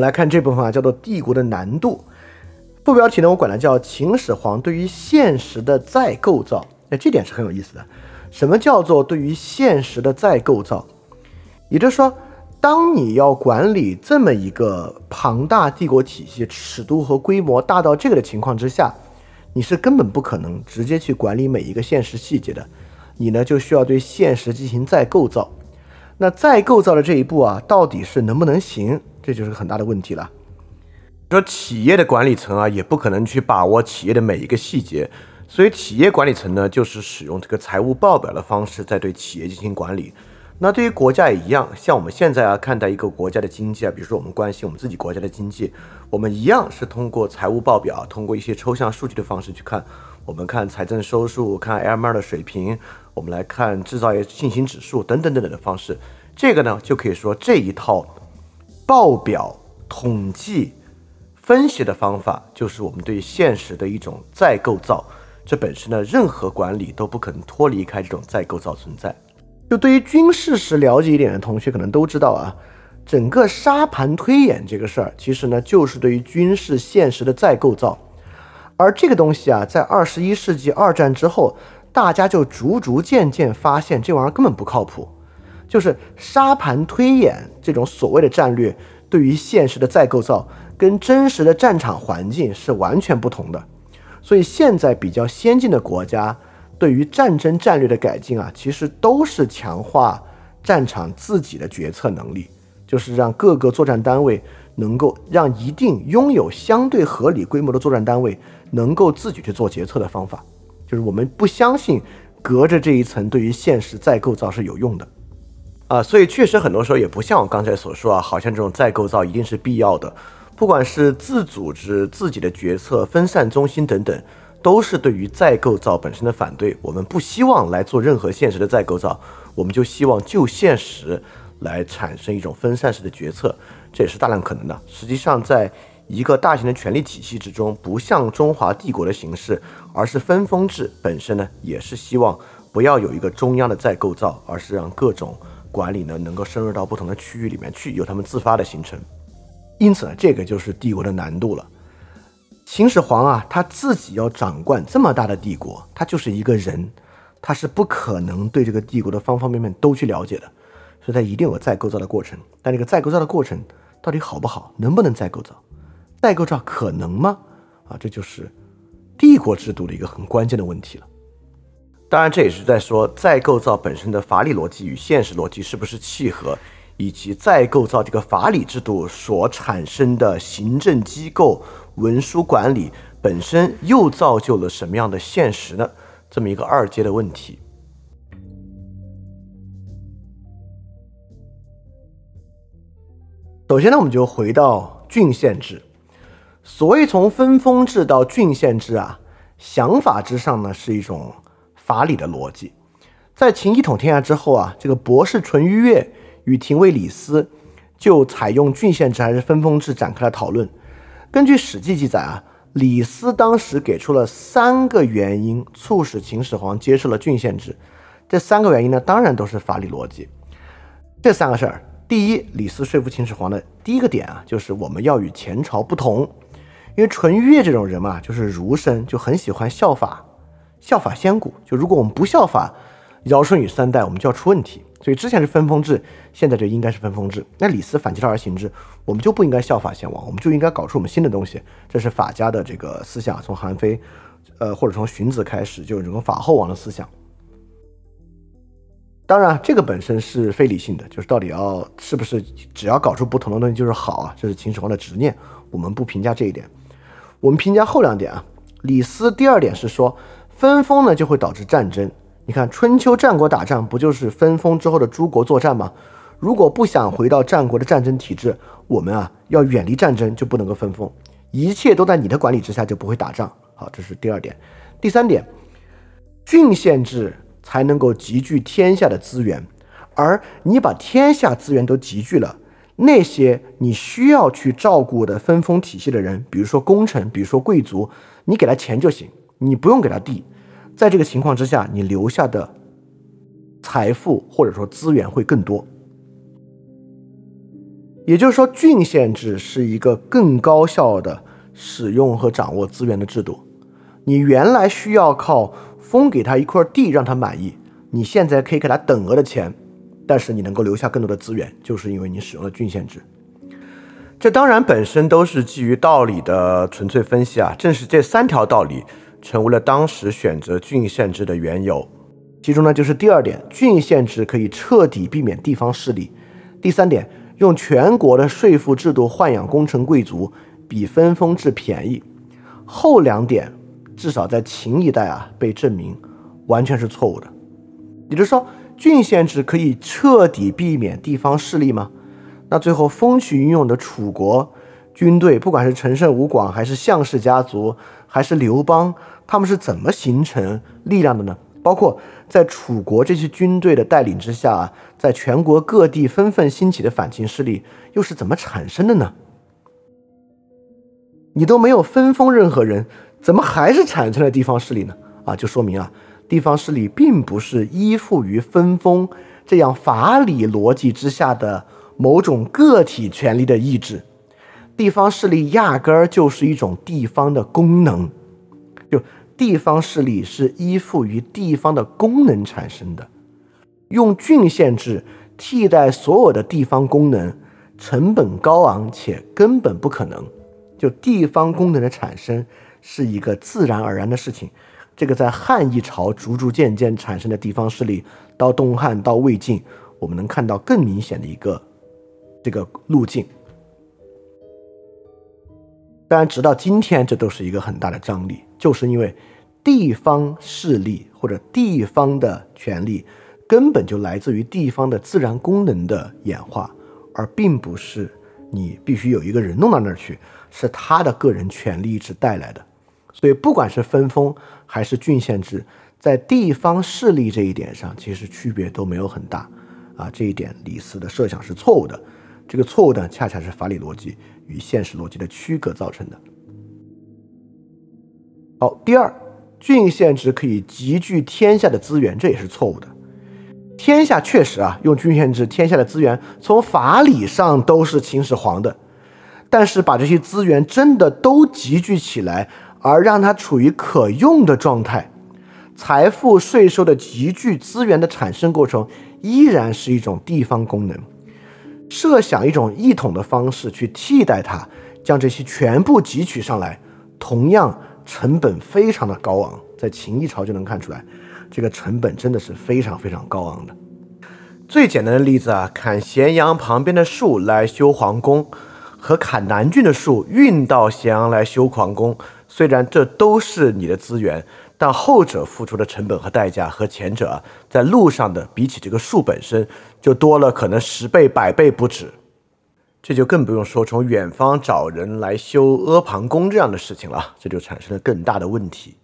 们来看这部分啊，叫做帝国的难度。副标题呢，我管它叫秦始皇对于现实的再构造。那这点是很有意思的。什么叫做对于现实的再构造？也就是说，当你要管理这么一个庞大帝国体系，尺度和规模大到这个的情况之下，你是根本不可能直接去管理每一个现实细节的。你呢，就需要对现实进行再构造。那再构造的这一步啊，到底是能不能行？这就是个很大的问题了。说企业的管理层啊，也不可能去把握企业的每一个细节，所以企业管理层呢，就是使用这个财务报表的方式在对企业进行管理。那对于国家也一样，像我们现在啊看待一个国家的经济啊，比如说我们关心我们自己国家的经济，我们一样是通过财务报表，通过一些抽象数据的方式去看。我们看财政收入，看 LMR 的水平，我们来看制造业信心指数等等等等的方式。这个呢，就可以说这一套报表统计分析的方法，就是我们对现实的一种再构造。这本身呢，任何管理都不可能脱离开这种再构造存在。就对于军事史了解一点的同学，可能都知道啊，整个沙盘推演这个事儿，其实呢，就是对于军事现实的再构造。而这个东西啊，在二十一世纪二战之后，大家就逐逐渐渐发现这玩意儿根本不靠谱。就是沙盘推演这种所谓的战略，对于现实的再构造，跟真实的战场环境是完全不同的。所以现在比较先进的国家，对于战争战略的改进啊，其实都是强化战场自己的决策能力，就是让各个作战单位能够让一定拥有相对合理规模的作战单位。能够自己去做决策的方法，就是我们不相信隔着这一层对于现实再构造是有用的啊，所以确实很多时候也不像我刚才所说啊，好像这种再构造一定是必要的。不管是自组织自己的决策、分散中心等等，都是对于再构造本身的反对。我们不希望来做任何现实的再构造，我们就希望就现实来产生一种分散式的决策，这也是大量可能的。实际上在。一个大型的权力体系之中，不像中华帝国的形式，而是分封制本身呢，也是希望不要有一个中央的再构造，而是让各种管理呢能够深入到不同的区域里面去，由他们自发的形成。因此呢，这个就是帝国的难度了。秦始皇啊，他自己要掌管这么大的帝国，他就是一个人，他是不可能对这个帝国的方方面面都去了解的，所以他一定有再构造的过程。但这个再构造的过程到底好不好，能不能再构造？再构造可能吗？啊，这就是帝国制度的一个很关键的问题了。当然，这也是在说再构造本身的法理逻辑与现实逻辑是不是契合，以及再构造这个法理制度所产生的行政机构、文书管理本身又造就了什么样的现实呢？这么一个二阶的问题。首先呢，我们就回到郡县制。所谓从分封制到郡县制啊，想法之上呢是一种法理的逻辑。在秦一统天下之后啊，这个博士淳于越与廷尉李斯就采用郡县制还是分封制展开了讨论。根据《史记》记载啊，李斯当时给出了三个原因，促使秦始皇接受了郡县制。这三个原因呢，当然都是法理逻辑。这三个事儿，第一，李斯说服秦始皇的第一个点啊，就是我们要与前朝不同。因为淳于越这种人嘛，就是儒生，就很喜欢效法，效法先古。就如果我们不效法尧舜禹三代，我们就要出问题。所以之前是分封制，现在就应该是分封制。那李斯反其道而行之，我们就不应该效法先王，我们就应该搞出我们新的东西。这是法家的这个思想，从韩非，呃，或者从荀子开始，就有这种法后王的思想。当然，这个本身是非理性的，就是到底要是不是只要搞出不同的东西就是好啊？这是秦始皇的执念，我们不评价这一点。我们评价后两点啊，李斯第二点是说分封呢就会导致战争。你看春秋战国打仗不就是分封之后的诸国作战吗？如果不想回到战国的战争体制，我们啊要远离战争就不能够分封，一切都在你的管理之下就不会打仗。好，这是第二点。第三点，郡县制才能够集聚天下的资源，而你把天下资源都集聚了。那些你需要去照顾的分封体系的人，比如说功臣，比如说贵族，你给他钱就行，你不用给他地。在这个情况之下，你留下的财富或者说资源会更多。也就是说，郡县制是一个更高效的使用和掌握资源的制度。你原来需要靠封给他一块地让他满意，你现在可以给他等额的钱，但是你能够留下更多的资源，就是因为你使用了郡县制。这当然本身都是基于道理的纯粹分析啊，正是这三条道理成为了当时选择郡县制的缘由。其中呢，就是第二点，郡县制可以彻底避免地方势力；第三点，用全国的税赋制度豢养功臣贵族，比分封制便宜。后两点至少在秦一代啊被证明完全是错误的。也就是说，郡县制可以彻底避免地方势力吗？那最后风起云涌的楚国军队，不管是陈胜吴广，还是项氏家族，还是刘邦，他们是怎么形成力量的呢？包括在楚国这些军队的带领之下，在全国各地纷纷兴起的反秦势力，又是怎么产生的呢？你都没有分封任何人，怎么还是产生了地方势力呢？啊，就说明啊，地方势力并不是依附于分封这样法理逻辑之下的。某种个体权利的意志，地方势力压根儿就是一种地方的功能，就地方势力是依附于地方的功能产生的。用郡县制替代所有的地方功能，成本高昂且根本不可能。就地方功能的产生是一个自然而然的事情。这个在汉一朝逐逐渐渐产生的地方势力，到东汉到魏晋，我们能看到更明显的一个。这个路径，当然，直到今天，这都是一个很大的张力，就是因为地方势力或者地方的权力根本就来自于地方的自然功能的演化，而并不是你必须有一个人弄到那儿去，是他的个人权利直带来的。所以，不管是分封还是郡县制，在地方势力这一点上，其实区别都没有很大啊。这一点，李斯的设想是错误的。这个错误呢，恰恰是法理逻辑与现实逻辑的区隔造成的。好，第二，郡县制可以集聚天下的资源，这也是错误的。天下确实啊，用郡县制，天下的资源从法理上都是秦始皇的，但是把这些资源真的都集聚起来，而让它处于可用的状态，财富、税收的集聚资源的产生过程，依然是一种地方功能。设想一种一统的方式去替代它，将这些全部汲取上来，同样成本非常的高昂，在秦一朝就能看出来，这个成本真的是非常非常高昂的。最简单的例子啊，砍咸阳旁边的树来修皇宫，和砍南郡的树运到咸阳来修皇宫，虽然这都是你的资源。但后者付出的成本和代价和前者，在路上的比起这个树本身就多了可能十倍百倍不止，这就更不用说从远方找人来修阿房宫这样的事情了，这就产生了更大的问题。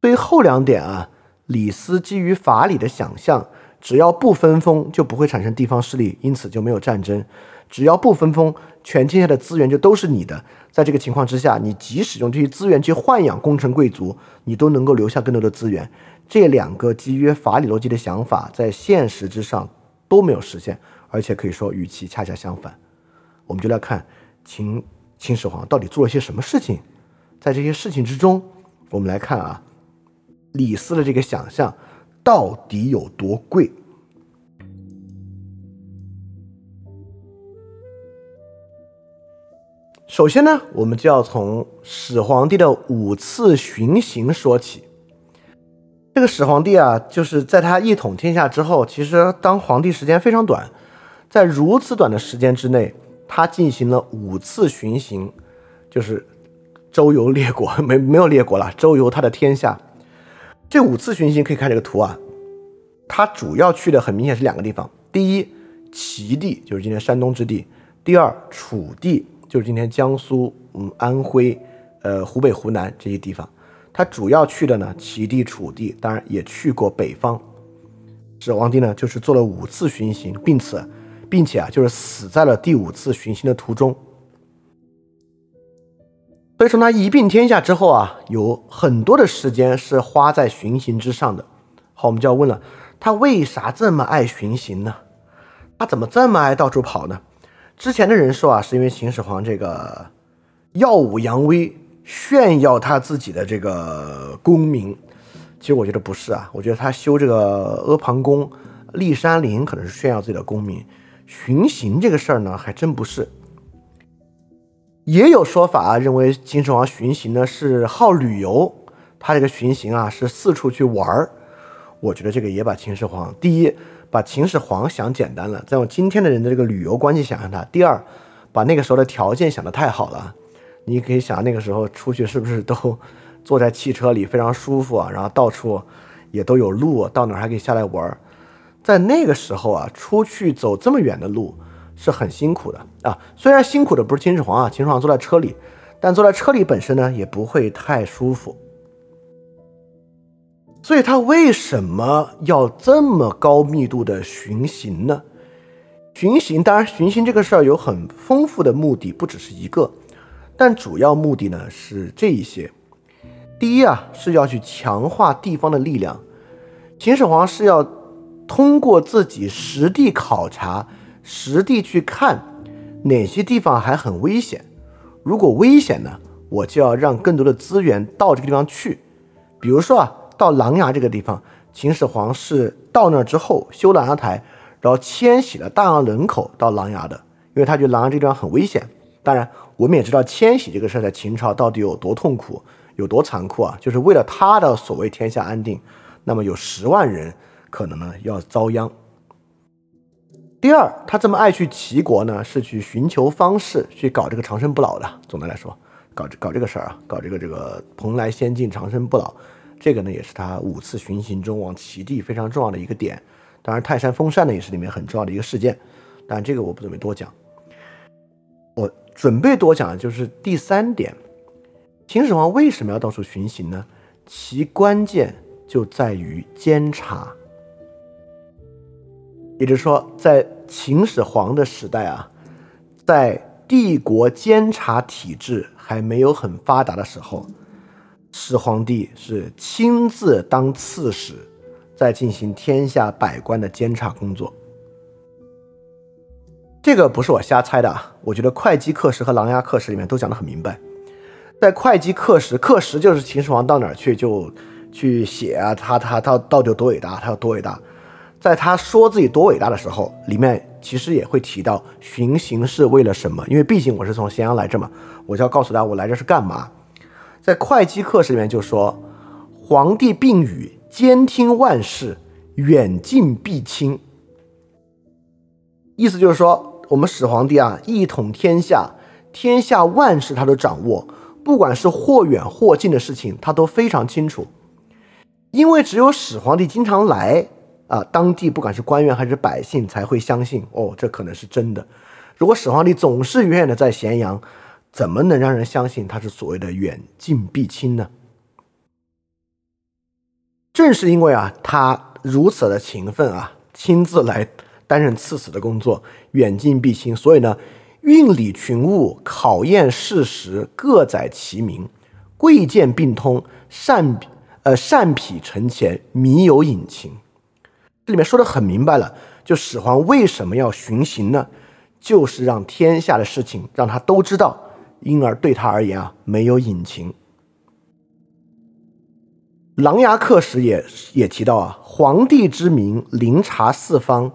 对于后两点啊，李斯基于法理的想象，只要不分封就不会产生地方势力，因此就没有战争。只要不分封，全天下的资源就都是你的。在这个情况之下，你即使用这些资源去豢养功臣贵族，你都能够留下更多的资源。这两个基于法理逻辑的想法，在现实之上都没有实现，而且可以说与其恰恰相反。我们就来看秦秦始皇到底做了些什么事情。在这些事情之中，我们来看啊，李斯的这个想象到底有多贵。首先呢，我们就要从始皇帝的五次巡行说起。这个始皇帝啊，就是在他一统天下之后，其实当皇帝时间非常短，在如此短的时间之内，他进行了五次巡行，就是周游列国，没没有列国了，周游他的天下。这五次巡行可以看这个图啊，他主要去的很明显是两个地方：第一，齐地，就是今天山东之地；第二，楚地。就是今天江苏、嗯安徽、呃湖北、湖南这些地方，他主要去的呢，齐地、楚地，当然也去过北方。始皇帝呢，就是做了五次巡行，并此，并且啊，就是死在了第五次巡行的途中。所以从他一并天下之后啊，有很多的时间是花在巡行之上的。好，我们就要问了，他为啥这么爱巡行呢？他怎么这么爱到处跑呢？之前的人说啊，是因为秦始皇这个耀武扬威，炫耀他自己的这个功名。其实我觉得不是啊，我觉得他修这个阿房宫、骊山陵，可能是炫耀自己的功名。巡行这个事儿呢，还真不是。也有说法啊，认为秦始皇巡行呢是好旅游，他这个巡行啊是四处去玩儿。我觉得这个也把秦始皇第一把秦始皇想简单了，再用今天的人的这个旅游关系想象他；第二，把那个时候的条件想得太好了。你可以想那个时候出去是不是都 坐在汽车里非常舒服啊？然后到处也都有路，到哪还可以下来玩。在那个时候啊，出去走这么远的路是很辛苦的啊。虽然辛苦的不是秦始皇啊，秦始皇坐在车里，但坐在车里本身呢也不会太舒服。所以他为什么要这么高密度的巡行呢？巡行当然，巡行这个事儿有很丰富的目的，不只是一个，但主要目的呢是这一些。第一啊，是要去强化地方的力量。秦始皇是要通过自己实地考察、实地去看哪些地方还很危险。如果危险呢，我就要让更多的资源到这个地方去。比如说啊。到琅琊这个地方，秦始皇是到那之后修琅琊台，然后迁徙了大量人口到琅琊的，因为他觉得琅琊这地方很危险。当然，我们也知道迁徙这个事儿在秦朝到底有多痛苦，有多残酷啊！就是为了他的所谓天下安定，那么有十万人可能呢要遭殃。第二，他这么爱去齐国呢，是去寻求方式去搞这个长生不老的。总的来说，搞搞这个事儿啊，搞这个这个蓬莱仙境长生不老。这个呢，也是他五次巡行中往齐地非常重要的一个点。当然，泰山封禅呢，也是里面很重要的一个事件。但这个我不准备多讲。准备多讲的就是第三点：秦始皇为什么要到处巡行呢？其关键就在于监察。也就是说，在秦始皇的时代啊，在帝国监察体制还没有很发达的时候。始皇帝是亲自当刺史，在进行天下百官的监察工作。这个不是我瞎猜的啊，我觉得会稽刻石和琅琊刻石里面都讲得很明白。在会稽刻石，刻石就是秦始皇到哪儿去就去写啊，他他他到底有多伟大，他有多伟大。在他说自己多伟大的时候，里面其实也会提到巡行是为了什么，因为毕竟我是从咸阳来这嘛，我就要告诉他我来这是干嘛。在会稽刻石里面就说，皇帝病语，兼听万事，远近必亲。意思就是说，我们始皇帝啊，一统天下，天下万事他都掌握，不管是或远或近的事情，他都非常清楚。因为只有始皇帝经常来啊，当地不管是官员还是百姓才会相信哦，这可能是真的。如果始皇帝总是远远的在咸阳。怎么能让人相信他是所谓的远近必亲呢？正是因为啊，他如此的勤奋啊，亲自来担任刺史的工作，远近必亲，所以呢，运理群物，考验事实，各载其名，贵贱并通，善呃善匹陈前，迷有隐情。这里面说的很明白了，就始皇为什么要巡行呢？就是让天下的事情让他都知道。因而对他而言啊，没有隐情。琅琊刻石也也提到啊，皇帝之名，临察四方，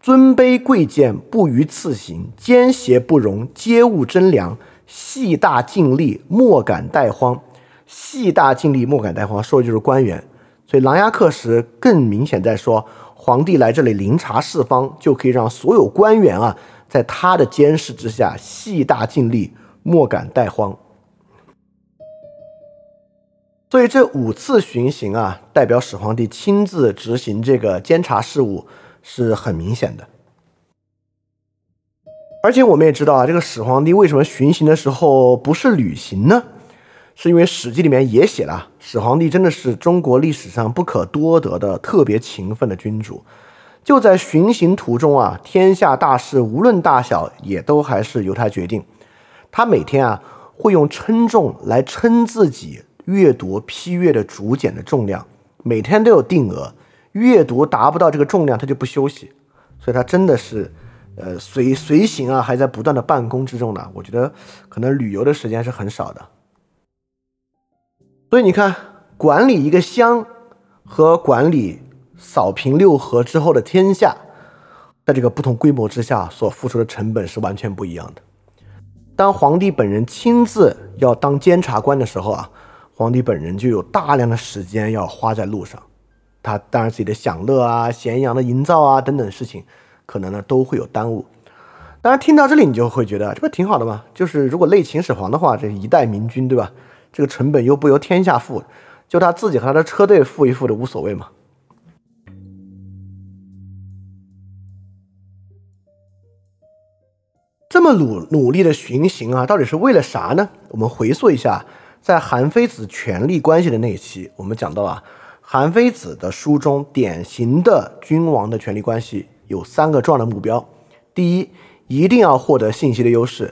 尊卑贵贱不逾次行，奸邪不容，皆务贞良，细大尽力，莫敢怠荒。细大尽力，莫敢怠荒，说的就是官员。所以琅琊刻石更明显在说，皇帝来这里临察四方，就可以让所有官员啊，在他的监视之下，细大尽力。莫敢怠荒，所以这五次巡行啊，代表始皇帝亲自执行这个监察事务，是很明显的。而且我们也知道啊，这个始皇帝为什么巡行的时候不是旅行呢？是因为《史记》里面也写了，始皇帝真的是中国历史上不可多得的特别勤奋的君主。就在巡行途中啊，天下大事无论大小，也都还是由他决定。他每天啊会用称重来称自己阅读批阅的竹简的重量，每天都有定额，阅读达不到这个重量他就不休息，所以他真的是呃随随行啊，还在不断的办公之中呢。我觉得可能旅游的时间是很少的。所以你看，管理一个乡和管理扫平六合之后的天下，在这个不同规模之下所付出的成本是完全不一样的。当皇帝本人亲自要当监察官的时候啊，皇帝本人就有大量的时间要花在路上，他当然自己的享乐啊、咸阳的营造啊等等事情，可能呢都会有耽误。当然听到这里，你就会觉得这不挺好的吗？就是如果累秦始皇的话，这一代明君，对吧？这个成本又不由天下付，就他自己和他的车队付一付的无所谓嘛。这么努努力的巡行啊，到底是为了啥呢？我们回溯一下，在韩非子权力关系的那一期，我们讲到了韩非子的书中典型的君王的权力关系有三个重要的目标：第一，一定要获得信息的优势；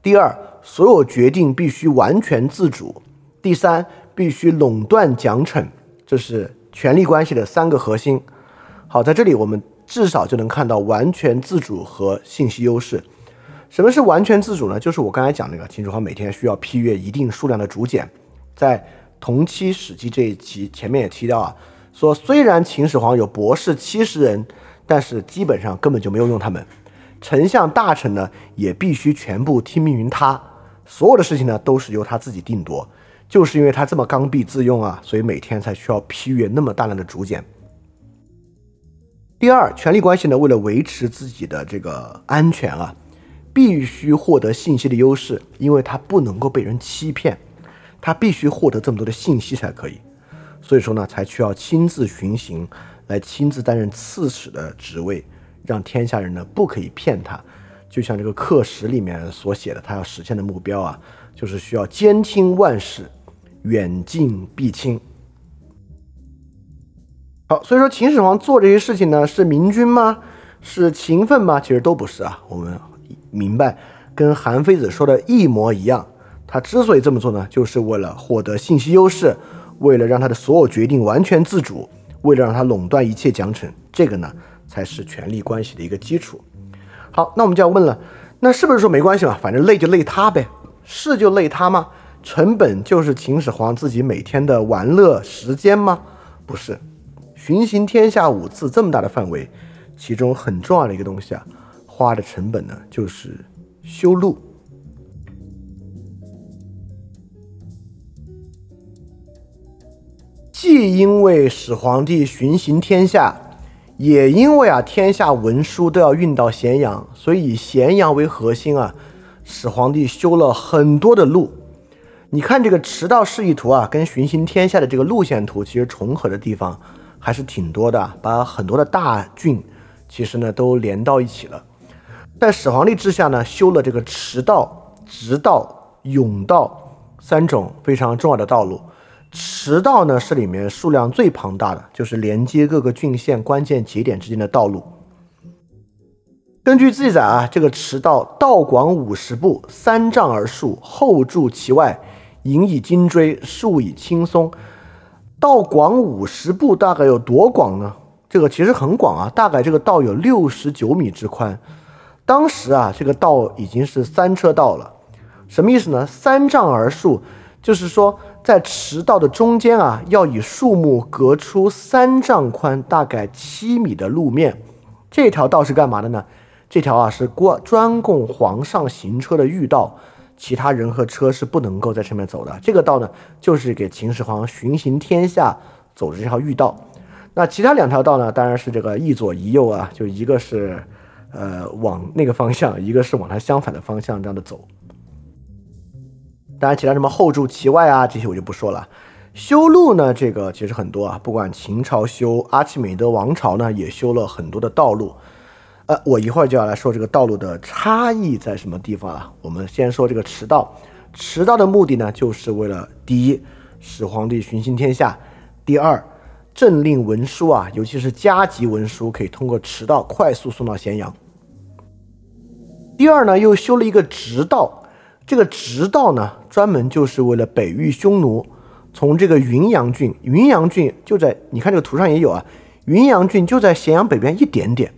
第二，所有决定必须完全自主。第三，必须垄断奖惩，这是权力关系的三个核心。好，在这里我们至少就能看到完全自主和信息优势。什么是完全自主呢？就是我刚才讲那个秦始皇每天需要批阅一定数量的竹简，在同期《史记》这一期前面也提到啊，说虽然秦始皇有博士七十人，但是基本上根本就没有用他们。丞相大臣呢，也必须全部听命于他，所有的事情呢，都是由他自己定夺。就是因为他这么刚愎自用啊，所以每天才需要批阅那么大量的竹简。第二，权力关系呢，为了维持自己的这个安全啊，必须获得信息的优势，因为他不能够被人欺骗，他必须获得这么多的信息才可以。所以说呢，才需要亲自巡行，来亲自担任刺史的职位。让天下人呢不可以骗他，就像这个课时里面所写的，他要实现的目标啊，就是需要兼听万事，远近必亲。好，所以说秦始皇做这些事情呢，是明君吗？是勤奋吗？其实都不是啊。我们明白，跟韩非子说的一模一样。他之所以这么做呢，就是为了获得信息优势，为了让他的所有决定完全自主，为了让他垄断一切奖惩。这个呢？才是权力关系的一个基础。好，那我们就要问了，那是不是说没关系嘛？反正累就累他呗，是就累他吗？成本就是秦始皇自己每天的玩乐时间吗？不是，巡行天下五次这么大的范围，其中很重要的一个东西啊，花的成本呢就是修路。既因为始皇帝巡行天下。也因为啊，天下文书都要运到咸阳，所以以咸阳为核心啊，始皇帝修了很多的路。你看这个驰道示意图啊，跟巡行天下的这个路线图其实重合的地方还是挺多的，把很多的大郡其实呢都连到一起了。在始皇帝之下呢，修了这个驰道、直道、甬道三种非常重要的道路。驰道呢是里面数量最庞大的，就是连接各个郡县关键节点之间的道路。根据记载啊，这个驰道道广五十步，三丈而竖，后筑其外，引以金锥，树以青松。道广五十步，大概有多广呢？这个其实很广啊，大概这个道有六十九米之宽。当时啊，这个道已经是三车道了。什么意思呢？三丈而竖，就是说。在驰道的中间啊，要以树木隔出三丈宽、大概七米的路面。这条道是干嘛的呢？这条啊是专专供皇上行车的御道，其他人和车是不能够在上面走的。这个道呢，就是给秦始皇巡行天下走的这条御道。那其他两条道呢，当然是这个一左一右啊，就一个是呃往那个方向，一个是往它相反的方向这样的走。当然，其他什么后筑其外啊，这些我就不说了。修路呢，这个其实很多啊，不管秦朝修，阿契美德王朝呢也修了很多的道路。呃，我一会儿就要来说这个道路的差异在什么地方了。我们先说这个驰道，驰道的目的呢，就是为了第一，使皇帝巡行天下；第二，政令文书啊，尤其是加急文书，可以通过驰道快速送到咸阳。第二呢，又修了一个直道。这个直道呢，专门就是为了北域匈奴，从这个云阳郡，云阳郡就在你看这个图上也有啊，云阳郡就在咸阳北边一点点，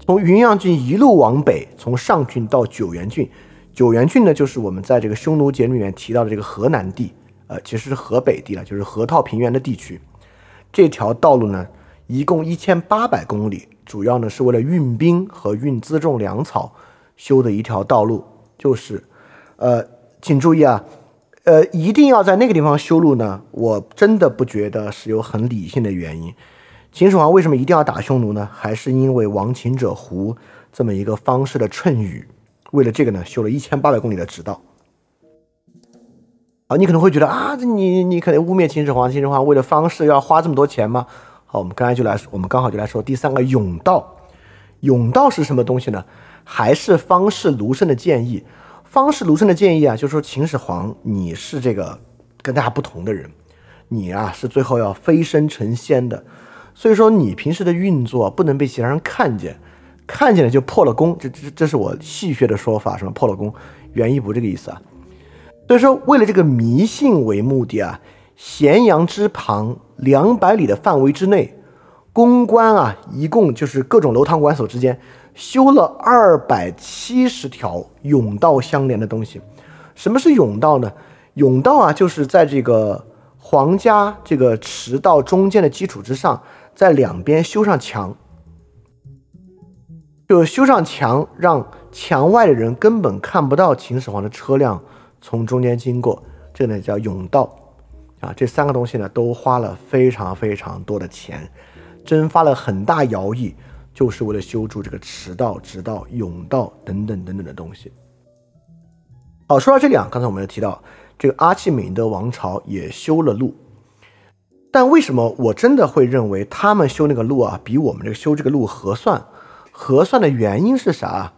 从云阳郡一路往北，从上郡到九原郡。九原郡呢，就是我们在这个匈奴节里面提到的这个河南地，呃，其实是河北地了，就是河套平原的地区。这条道路呢，一共一千八百公里，主要呢是为了运兵和运辎重粮草修的一条道路。就是，呃，请注意啊，呃，一定要在那个地方修路呢？我真的不觉得是有很理性的原因。秦始皇为什么一定要打匈奴呢？还是因为亡秦者胡这么一个方式的谶语？为了这个呢，修了一千八百公里的直道。啊，你可能会觉得啊，你你可能污蔑秦始皇，秦始皇为了方式要花这么多钱吗？好，我们刚才就来，我们刚好就来说第三个甬道。甬道是什么东西呢？还是方士卢生的建议？方士卢生的建议啊，就是说秦始皇你是这个跟大家不同的人，你啊是最后要飞升成仙的，所以说你平时的运作不能被其他人看见。看见了就破了功，这这这是我戏谑的说法，什么破了功，原意不这个意思啊。所以说，为了这个迷信为目的啊，咸阳之旁两百里的范围之内，公关啊，一共就是各种楼堂馆所之间修了二百七十条甬道相连的东西。什么是甬道呢？甬道啊，就是在这个皇家这个驰道中间的基础之上，在两边修上墙。就修上墙，让墙外的人根本看不到秦始皇的车辆从中间经过，这个呢叫甬道啊。这三个东西呢都花了非常非常多的钱，征发了很大徭役，就是为了修筑这个驰道、直道、甬道等等等等的东西。好，说到这里啊，刚才我们也提到，这个阿契美尼德王朝也修了路，但为什么我真的会认为他们修那个路啊，比我们这个修这个路合算？合算的原因是啥？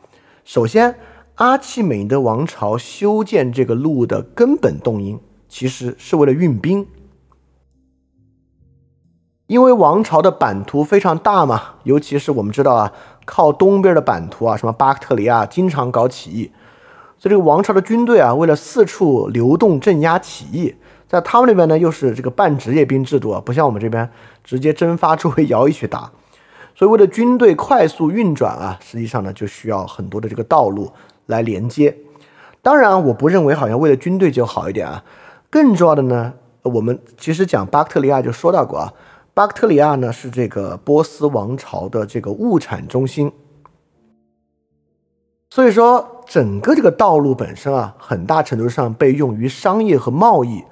首先，阿契美尼德王朝修建这个路的根本动因，其实是为了运兵。因为王朝的版图非常大嘛，尤其是我们知道啊，靠东边的版图啊，什么巴克特里亚经常搞起义，所以这个王朝的军队啊，为了四处流动镇压起义，在他们那边呢，又是这个半职业兵制度啊，不像我们这边直接征发周围徭役去打。所以，为了军队快速运转啊，实际上呢，就需要很多的这个道路来连接。当然，我不认为好像为了军队就好一点啊。更重要的呢，我们其实讲巴克特里亚就说到过啊，巴克特里亚呢是这个波斯王朝的这个物产中心。所以说，整个这个道路本身啊，很大程度上被用于商业和贸易。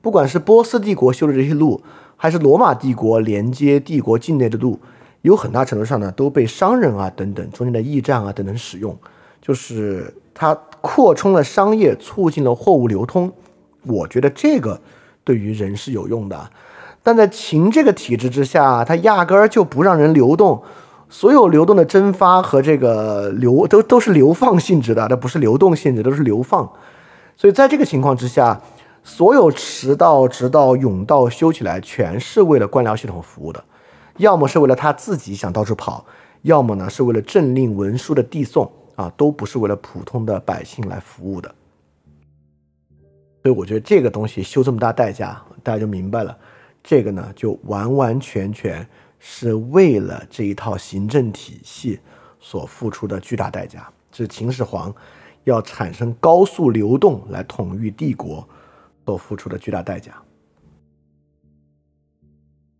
不管是波斯帝国修的这些路，还是罗马帝国连接帝国境内的路。有很大程度上呢，都被商人啊等等中间的驿站啊等等使用，就是它扩充了商业，促进了货物流通。我觉得这个对于人是有用的，但在秦这个体制之下，它压根儿就不让人流动，所有流动的蒸发和这个流都都是流放性质的，它不是流动性质，都是流放。所以在这个情况之下，所有驰道、直道、甬道修起来，全是为了官僚系统服务的。要么是为了他自己想到处跑，要么呢是为了政令文书的递送啊，都不是为了普通的百姓来服务的。所以我觉得这个东西修这么大代价，大家就明白了，这个呢就完完全全是为了这一套行政体系所付出的巨大代价，是秦始皇要产生高速流动来统御帝国所付出的巨大代价。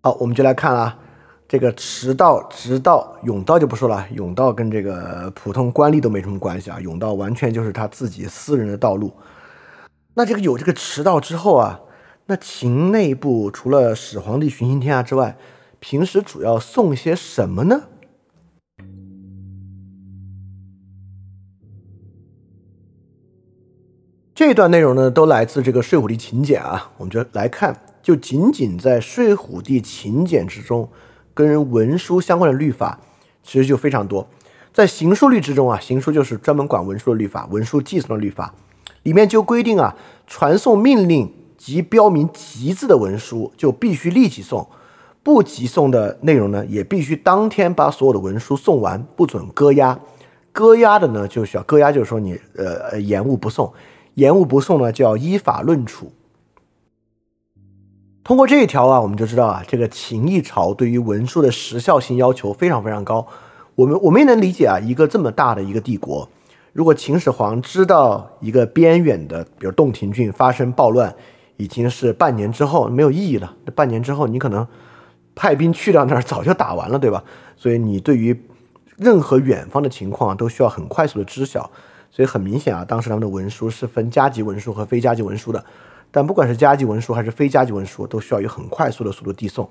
好，我们就来看啊。这个驰道、直道、甬道就不说了，甬道跟这个普通官吏都没什么关系啊，甬道完全就是他自己私人的道路。那这个有这个驰道之后啊，那秦内部除了始皇帝巡行天下之外，平时主要送些什么呢？这段内容呢，都来自这个《睡虎地秦简》啊，我们就来看，就仅仅在《睡虎地秦简》之中。跟文书相关的律法其实就非常多，在行书律之中啊，行书就是专门管文书的律法，文书寄送的律法里面就规定啊，传送命令即标明急字的文书就必须立即送，不急送的内容呢，也必须当天把所有的文书送完，不准搁押。搁押的呢，就需要搁押，就是说你呃延误不送，延误不送呢，就要依法论处。通过这一条啊，我们就知道啊，这个秦一朝对于文书的时效性要求非常非常高。我们我们也能理解啊，一个这么大的一个帝国，如果秦始皇知道一个边远的，比如洞庭郡发生暴乱，已经是半年之后没有意义了。那半年之后，你可能派兵去到那儿，早就打完了，对吧？所以你对于任何远方的情况都需要很快速的知晓。所以很明显啊，当时他们的文书是分加急文书和非加急文书的。但不管是加急文书还是非加急文书，都需要以很快速的速度递送。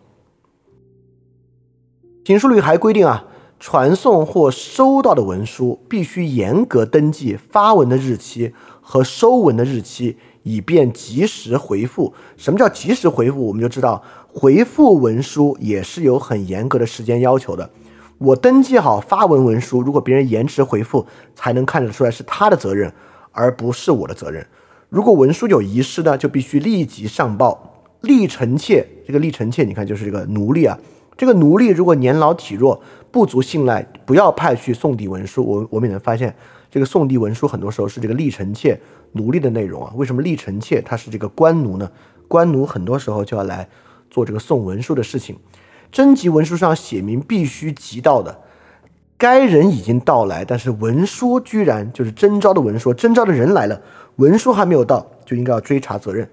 秦书律还规定啊，传送或收到的文书必须严格登记发文的日期和收文的日期，以便及时回复。什么叫及时回复？我们就知道，回复文书也是有很严格的时间要求的。我登记好发文文书，如果别人延迟回复，才能看得出来是他的责任，而不是我的责任。如果文书有遗失呢，就必须立即上报。立臣妾，这个立臣妾，你看就是这个奴隶啊。这个奴隶如果年老体弱，不足信赖，不要派去送递文书。我我们也能发现，这个送递文书很多时候是这个立臣妾奴隶的内容啊。为什么立臣妾他是这个官奴呢？官奴很多时候就要来做这个送文书的事情。征集文书上写明必须急到的，该人已经到来，但是文书居然就是征召的文书，征召的人来了。文书还没有到，就应该要追查责任。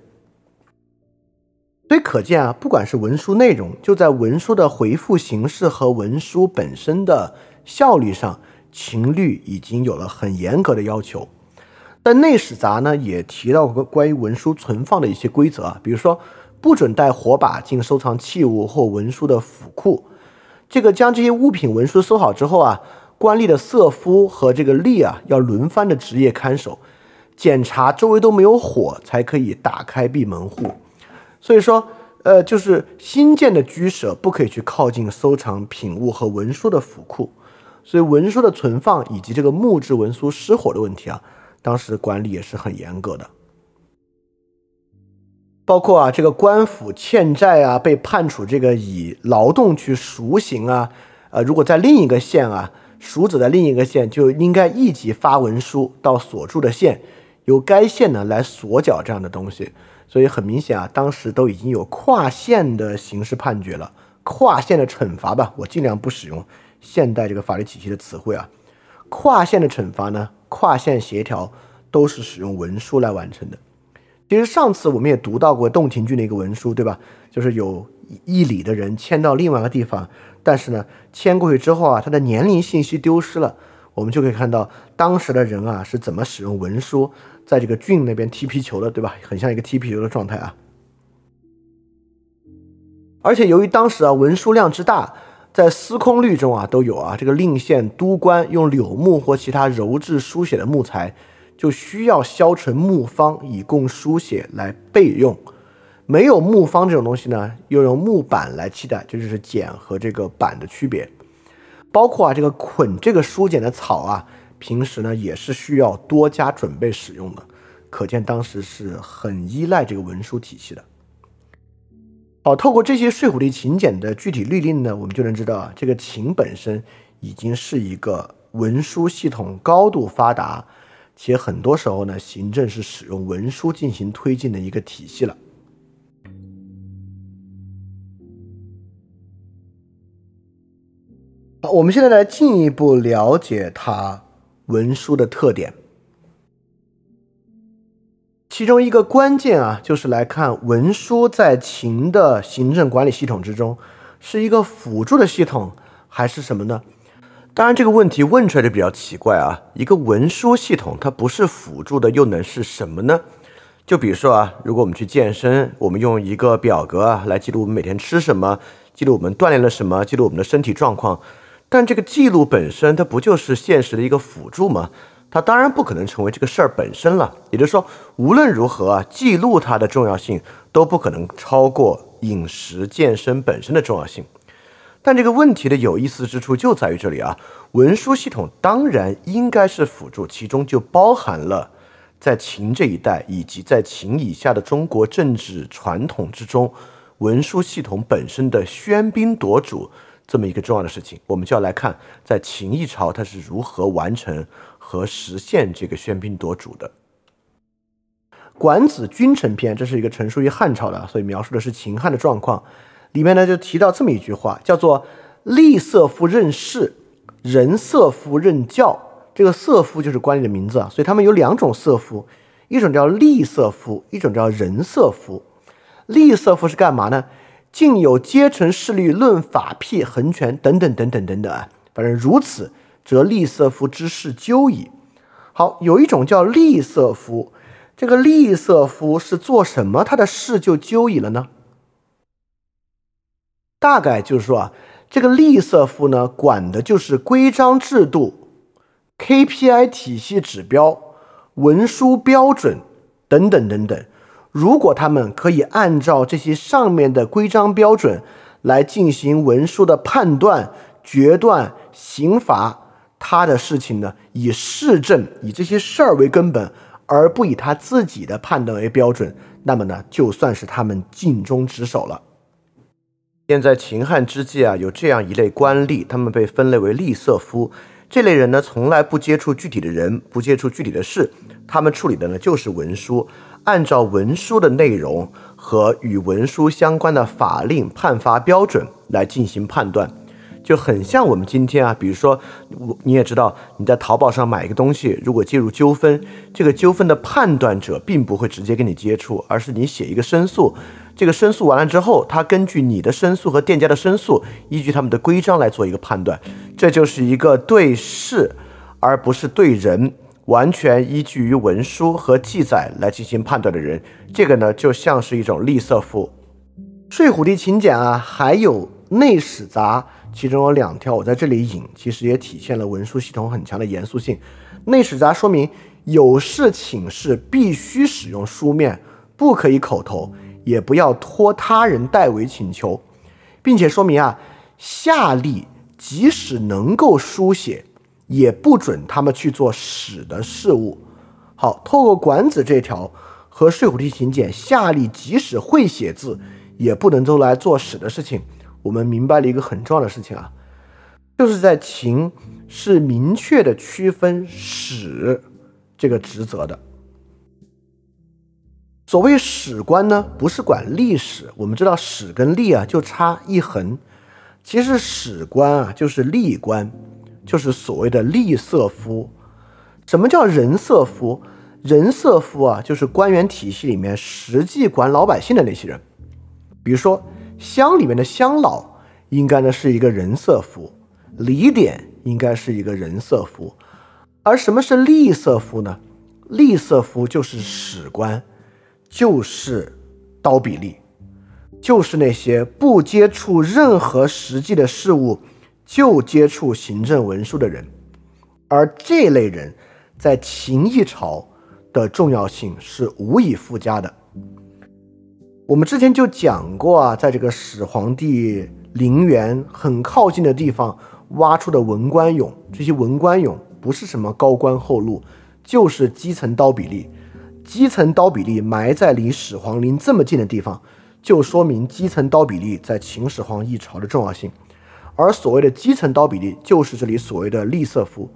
所以可见啊，不管是文书内容，就在文书的回复形式和文书本身的效率上，秦律已经有了很严格的要求。但《内史杂》呢，也提到过关于文书存放的一些规则啊，比如说不准带火把进收藏器物或文书的府库。这个将这些物品文书收好之后啊，官吏的色夫和这个吏啊，要轮番的值夜看守。检查周围都没有火，才可以打开闭门户。所以说，呃，就是新建的居舍不可以去靠近收藏品物和文书的府库。所以文书的存放以及这个木质文书失火的问题啊，当时管理也是很严格的。包括啊，这个官府欠债啊，被判处这个以劳动去赎刑啊，呃，如果在另一个县啊，赎子在另一个县，就应该立即发文书到所住的县。由该县呢来索缴这样的东西，所以很明显啊，当时都已经有跨县的刑事判决了，跨县的惩罚吧，我尽量不使用现代这个法律体系的词汇啊。跨县的惩罚呢，跨县协调都是使用文书来完成的。其实上次我们也读到过洞庭郡的一个文书，对吧？就是有一里的人迁到另外一个地方，但是呢，迁过去之后啊，他的年龄信息丢失了，我们就可以看到当时的人啊是怎么使用文书。在这个郡那边踢皮球的，对吧？很像一个踢皮球的状态啊。而且由于当时啊文书量之大，在司空律中啊都有啊，这个令县督官用柳木或其他鞣制书写的木材，就需要削成木方以供书写来备用。没有木方这种东西呢，又用木板来替代，这就是简和这个板的区别。包括啊这个捆这个书简的草啊。平时呢也是需要多加准备使用的，可见当时是很依赖这个文书体系的。好，透过这些睡虎地秦简的具体律令呢，我们就能知道啊，这个秦本身已经是一个文书系统高度发达，且很多时候呢，行政是使用文书进行推进的一个体系了。好，我们现在来进一步了解它。文书的特点，其中一个关键啊，就是来看文书在秦的行政管理系统之中是一个辅助的系统还是什么呢？当然，这个问题问出来就比较奇怪啊。一个文书系统它不是辅助的，又能是什么呢？就比如说啊，如果我们去健身，我们用一个表格啊来记录我们每天吃什么，记录我们锻炼了什么，记录我们的身体状况。但这个记录本身，它不就是现实的一个辅助吗？它当然不可能成为这个事儿本身了。也就是说，无论如何啊，记录它的重要性都不可能超过饮食健身本身的重要性。但这个问题的有意思之处就在于这里啊，文书系统当然应该是辅助，其中就包含了在秦这一代以及在秦以下的中国政治传统之中，文书系统本身的喧宾夺主。这么一个重要的事情，我们就要来看，在秦一朝它是如何完成和实现这个喧宾夺主的。《管子·君臣篇》这是一个陈述于汉朝的，所以描述的是秦汉的状况。里面呢就提到这么一句话，叫做“立色夫任事，人色夫任教。这个色夫就是官吏的名字啊，所以他们有两种色夫，一种叫吏色夫，一种叫人色夫。吏色夫是干嘛呢？竟有阶层势力论法辟横权等等等等等等啊，反正如此，则利色夫之事究矣。好，有一种叫利色夫，这个利色夫是做什么，他的事就究矣了呢？大概就是说啊，这个利色夫呢，管的就是规章制度、KPI 体系指标、文书标准等等等等。如果他们可以按照这些上面的规章标准来进行文书的判断、决断、刑罚，他的事情呢，以市政、以这些事儿为根本，而不以他自己的判断为标准，那么呢，就算是他们尽忠职守了。现在秦汉之际啊，有这样一类官吏，他们被分类为吏色夫。这类人呢，从来不接触具体的人，不接触具体的事，他们处理的呢就是文书。按照文书的内容和与文书相关的法令判罚标准来进行判断，就很像我们今天啊，比如说我，你也知道你在淘宝上买一个东西，如果介入纠纷，这个纠纷的判断者并不会直接跟你接触，而是你写一个申诉，这个申诉完了之后，他根据你的申诉和店家的申诉，依据他们的规章来做一个判断，这就是一个对事而不是对人。完全依据于文书和记载来进行判断的人，这个呢就像是一种吝啬赋。《睡虎地秦简》啊，还有《内史杂》，其中有两条我在这里引，其实也体现了文书系统很强的严肃性。《内史杂》说明有事请示必须使用书面，不可以口头，也不要托他人代为请求，并且说明啊，下吏即使能够书写。也不准他们去做使的事物。好，透过管子这条和睡虎地秦简，下吏即使会写字，也不能都来做使的事情。我们明白了一个很重要的事情啊，就是在秦是明确的区分史这个职责的。所谓史官呢，不是管历史。我们知道史跟历啊就差一横，其实史官啊就是历官。就是所谓的吏色夫，什么叫人色夫？人色夫啊，就是官员体系里面实际管老百姓的那些人。比如说乡里面的乡老，应该呢是一个人色夫；里典应该是一个人色夫。而什么是吏色夫呢？吏色夫就是史官，就是刀笔吏，就是那些不接触任何实际的事物。就接触行政文书的人，而这类人在秦一朝的重要性是无以复加的。我们之前就讲过啊，在这个始皇帝陵园很靠近的地方挖出的文官俑，这些文官俑不是什么高官厚禄，就是基层刀笔吏。基层刀笔吏埋在离始皇陵这么近的地方，就说明基层刀笔吏在秦始皇一朝的重要性。而所谓的基层刀笔吏，就是这里所谓的吏色夫，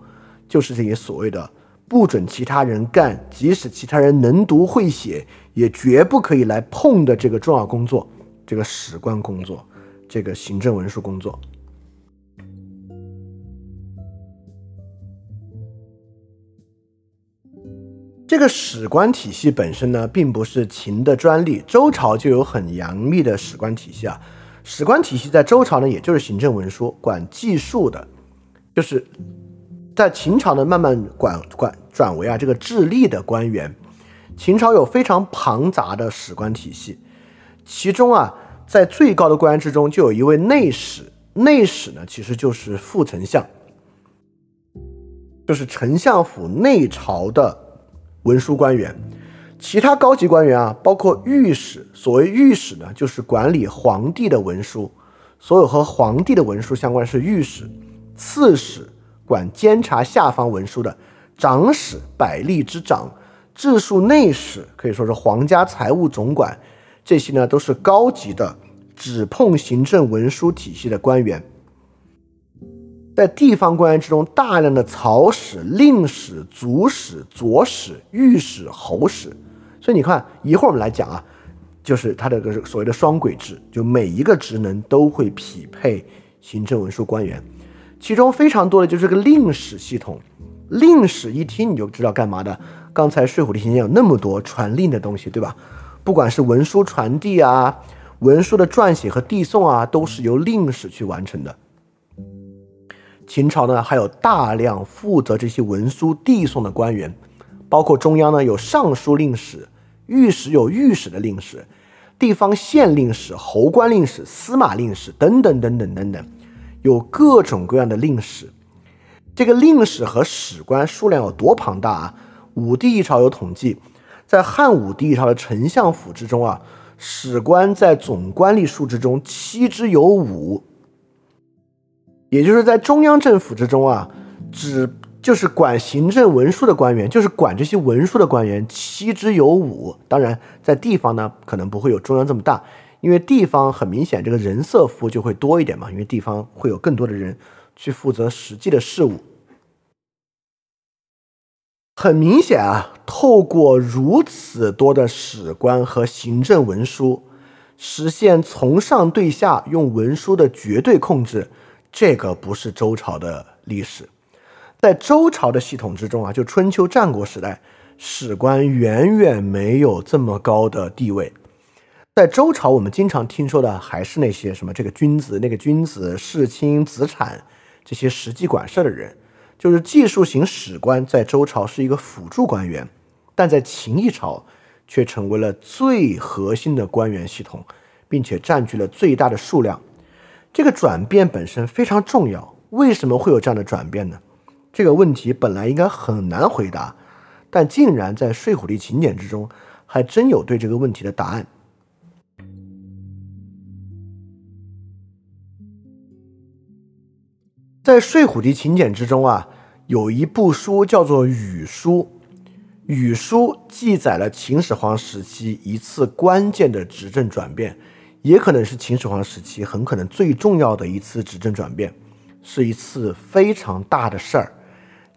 就是这些所谓的不准其他人干，即使其他人能读会写，也绝不可以来碰的这个重要工作，这个史官工作，这个行政文书工作。这个史官体系本身呢，并不是秦的专利，周朝就有很严密的史官体系啊。史官体系在周朝呢，也就是行政文书管记述的，就是在秦朝呢慢慢管管转为啊这个治吏的官员。秦朝有非常庞杂的史官体系，其中啊在最高的官员之中就有一位内史，内史呢其实就是副丞相，就是丞相府内朝的文书官员。其他高级官员啊，包括御史。所谓御史呢，就是管理皇帝的文书，所有和皇帝的文书相关是御史。刺史管监察下方文书的，长史百吏之长，治数内史可以说是皇家财务总管。这些呢，都是高级的指碰行政文书体系的官员。在地方官员之中，大量的曹史、令史、族史、左史、御史、侯史。所以你看，一会儿我们来讲啊，就是他这个所谓的双轨制，就每一个职能都会匹配行政文书官员。其中非常多的就是个令史系统。令史一听你就知道干嘛的。刚才《睡虎地秦简》有那么多传令的东西，对吧？不管是文书传递啊，文书的撰写和递送啊，都是由令史去完成的。秦朝呢，还有大量负责这些文书递送的官员，包括中央呢有尚书令史，御史有御史的令史，地方县令史、侯官令史、司马令史等等等等等等，有各种各样的令史。这个令史和史官数量有多庞大啊？武帝一朝有统计。在汉武帝一朝的丞相府之中啊，史官在总官吏数之中七之有五，也就是在中央政府之中啊，只就是管行政文书的官员，就是管这些文书的官员七之有五。当然，在地方呢，可能不会有中央这么大，因为地方很明显这个人色服就会多一点嘛，因为地方会有更多的人去负责实际的事务。很明显啊，透过如此多的史官和行政文书，实现从上对下用文书的绝对控制，这个不是周朝的历史。在周朝的系统之中啊，就春秋战国时代，史官远远没有这么高的地位。在周朝，我们经常听说的还是那些什么这个君子、那个君子、世卿、子产这些实际管事的人。就是技术型史官在周朝是一个辅助官员，但在秦一朝却成为了最核心的官员系统，并且占据了最大的数量。这个转变本身非常重要。为什么会有这样的转变呢？这个问题本来应该很难回答，但竟然在《睡虎地秦简》之中还真有对这个问题的答案。在《睡虎地秦简》之中啊。有一部书叫做《语书》，《语书》记载了秦始皇时期一次关键的执政转变，也可能是秦始皇时期很可能最重要的一次执政转变，是一次非常大的事儿。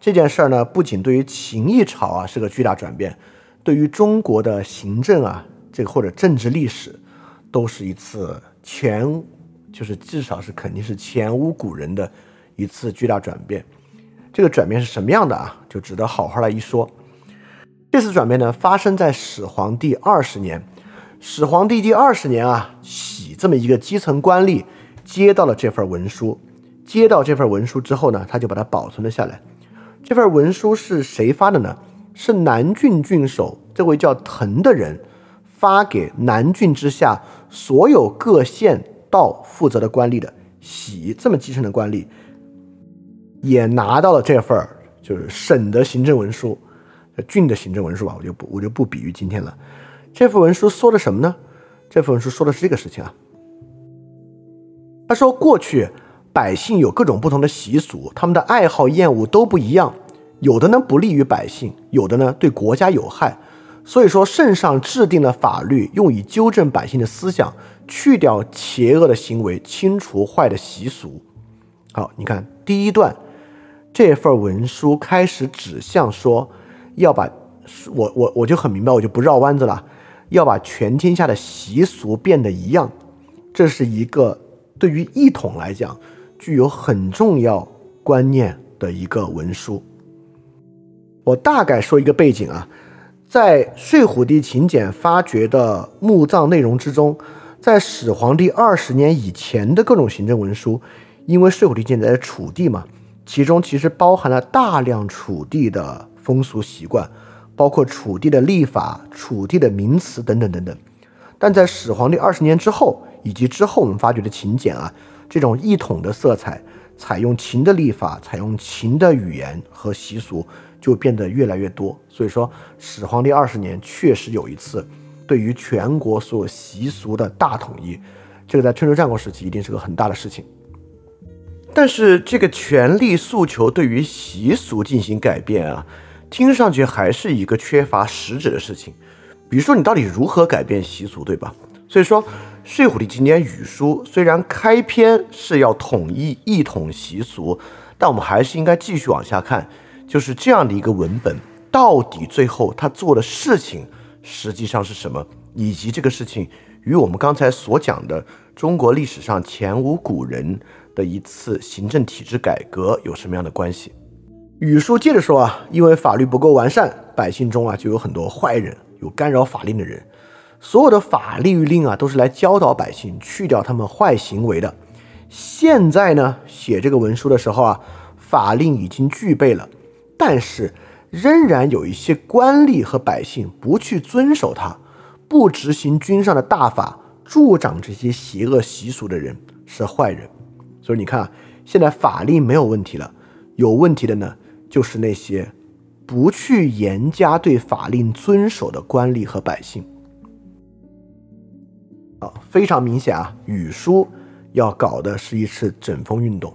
这件事儿呢，不仅对于秦一朝啊是个巨大转变，对于中国的行政啊这个或者政治历史，都是一次前就是至少是肯定是前无古人的一次巨大转变。这个转变是什么样的啊？就值得好好来一说。这次转变呢，发生在始皇帝二十年。始皇帝第二十年啊，喜这么一个基层官吏接到了这份文书。接到这份文书之后呢，他就把它保存了下来。这份文书是谁发的呢？是南郡郡守这位叫滕的人发给南郡之下所有各县道负责的官吏的。喜这么基层的官吏。也拿到了这份儿，就是省的行政文书，郡的行政文书吧，我就不我就不比喻今天了。这份文书说的什么呢？这份文书说的是这个事情啊。他说，过去百姓有各种不同的习俗，他们的爱好厌恶都不一样，有的呢不利于百姓，有的呢对国家有害。所以说，圣上制定了法律，用以纠正百姓的思想，去掉邪恶的行为，清除坏的习俗。好，你看第一段。这份文书开始指向说，要把我我我就很明白，我就不绕弯子了，要把全天下的习俗变得一样，这是一个对于一统来讲具有很重要观念的一个文书。我大概说一个背景啊，在睡虎地秦简发掘的墓葬内容之中，在始皇帝二十年以前的各种行政文书，因为睡虎地秦简在楚地嘛。其中其实包含了大量楚地的风俗习惯，包括楚地的历法、楚地的名词等等等等。但在始皇帝二十年之后，以及之后我们发掘的秦简啊，这种一统的色彩，采用秦的历法、采用秦的语言和习俗，就变得越来越多。所以说，始皇帝二十年确实有一次对于全国所有习俗的大统一，这个在春秋战国时期一定是个很大的事情。但是这个权力诉求对于习俗进行改变啊，听上去还是一个缺乏实质的事情。比如说，你到底如何改变习俗，对吧？所以说，《睡虎地秦简语书》虽然开篇是要统一一统习俗，但我们还是应该继续往下看，就是这样的一个文本，到底最后他做的事情实际上是什么，以及这个事情与我们刚才所讲的中国历史上前无古人。的一次行政体制改革有什么样的关系？语书接着说啊，因为法律不够完善，百姓中啊就有很多坏人，有干扰法令的人。所有的法律令啊都是来教导百姓去掉他们坏行为的。现在呢，写这个文书的时候啊，法令已经具备了，但是仍然有一些官吏和百姓不去遵守它，不执行君上的大法，助长这些邪恶习俗的人是坏人。所以你看，现在法令没有问题了，有问题的呢。就是那些不去严加对法令遵守的官吏和百姓。啊，非常明显啊，语书要搞的是一次整风运动，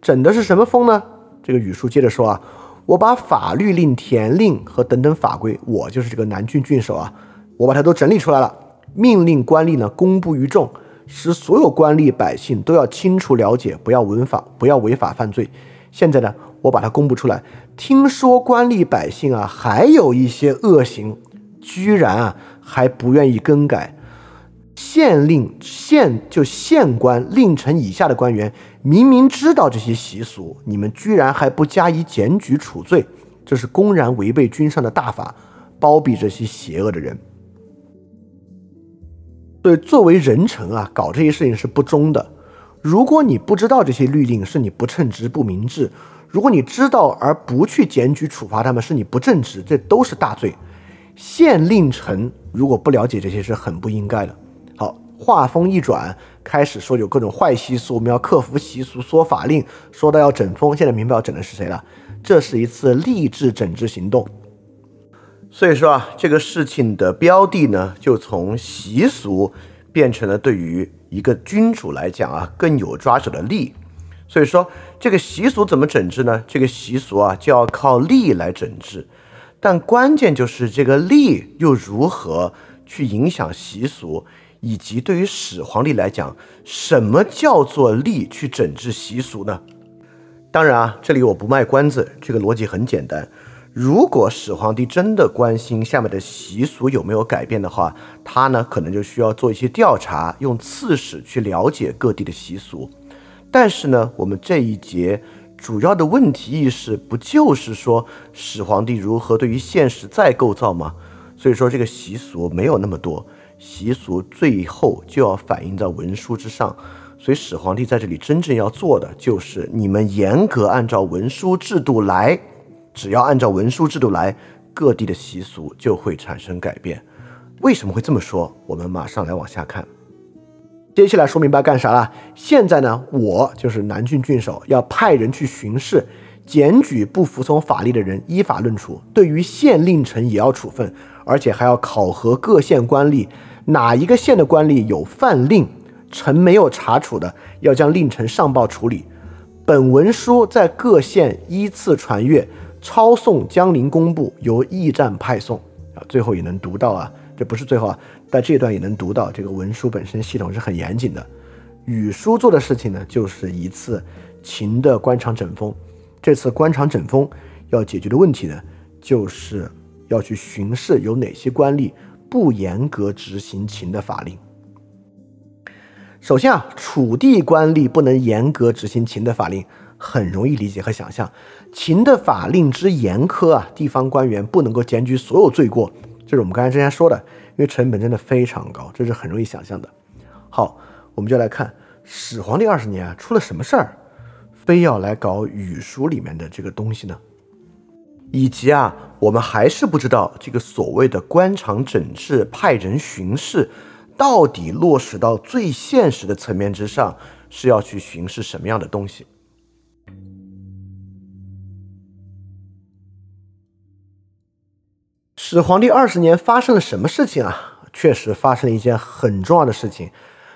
整的是什么风呢？这个语书接着说啊，我把法律令、田令和等等法规，我就是这个南郡郡守啊，我把它都整理出来了，命令官吏呢公布于众，使所有官吏百姓都要清楚了解，不要违法，不要违法犯罪。现在呢？我把它公布出来。听说官吏百姓啊，还有一些恶行，居然啊还不愿意更改。县令、县就县官、令臣以下的官员，明明知道这些习俗，你们居然还不加以检举处罪，这是公然违背君上的大法，包庇这些邪恶的人。对，作为人臣啊，搞这些事情是不忠的。如果你不知道这些律令，是你不称职、不明智。如果你知道而不去检举处罚他们，是你不正直，这都是大罪。县令臣如果不了解这些是很不应该的。好，话锋一转，开始说有各种坏习俗，我们要克服习俗，说法令，说到要整风。现在明白要整的是谁了？这是一次励志整治行动。所以说啊，这个事情的标的呢，就从习俗变成了对于一个君主来讲啊更有抓手的利。所以说，这个习俗怎么整治呢？这个习俗啊，就要靠力来整治。但关键就是这个力又如何去影响习俗，以及对于始皇帝来讲，什么叫做力去整治习俗呢？当然啊，这里我不卖关子，这个逻辑很简单。如果始皇帝真的关心下面的习俗有没有改变的话，他呢可能就需要做一些调查，用刺史去了解各地的习俗。但是呢，我们这一节主要的问题意识不就是说始皇帝如何对于现实再构造吗？所以说这个习俗没有那么多，习俗最后就要反映在文书之上。所以始皇帝在这里真正要做的就是你们严格按照文书制度来，只要按照文书制度来，各地的习俗就会产生改变。为什么会这么说？我们马上来往下看。接下来说明白干啥了？现在呢，我就是南郡郡守，要派人去巡视，检举不服从法律的人，依法论处。对于县令臣也要处分，而且还要考核各县官吏，哪一个县的官吏有犯令，臣没有查处的，要将令臣上报处理。本文书在各县依次传阅，抄送江陵工部，由驿站派送。啊，最后也能读到啊，这不是最后啊。在这段也能读到，这个文书本身系统是很严谨的。语书做的事情呢，就是一次秦的官场整风。这次官场整风要解决的问题呢，就是要去巡视有哪些官吏不严格执行秦的法令。首先啊，楚地官吏不能严格执行秦的法令，很容易理解和想象。秦的法令之严苛啊，地方官员不能够检举所有罪过，这是我们刚才之前说的。因为成本真的非常高，这是很容易想象的。好，我们就来看始皇帝二十年啊，出了什么事儿，非要来搞语书里面的这个东西呢？以及啊，我们还是不知道这个所谓的官场整治、派人巡视，到底落实到最现实的层面之上，是要去巡视什么样的东西？始皇帝二十年发生了什么事情啊？确实发生了一件很重要的事情，《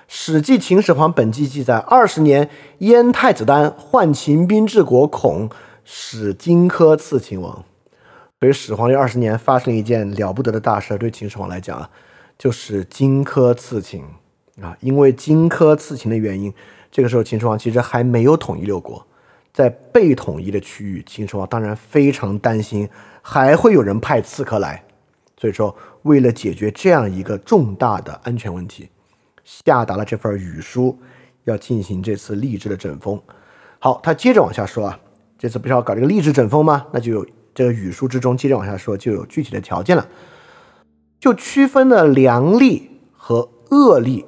史记·秦始皇本纪》记载：二十年，燕太子丹患秦兵治国，恐使荆轲刺秦王。所以始皇帝二十年发生了一件了不得的大事，对秦始皇来讲啊，就是荆轲刺秦啊。因为荆轲刺秦的原因，这个时候秦始皇其实还没有统一六国，在被统一的区域，秦始皇当然非常担心。还会有人派刺客来，所以说为了解决这样一个重大的安全问题，下达了这份语书，要进行这次吏治的整风。好，他接着往下说啊，这次不是要搞这个吏治整风吗？那就有这个语书之中接着往下说，就有具体的条件了，就区分了良吏和恶吏。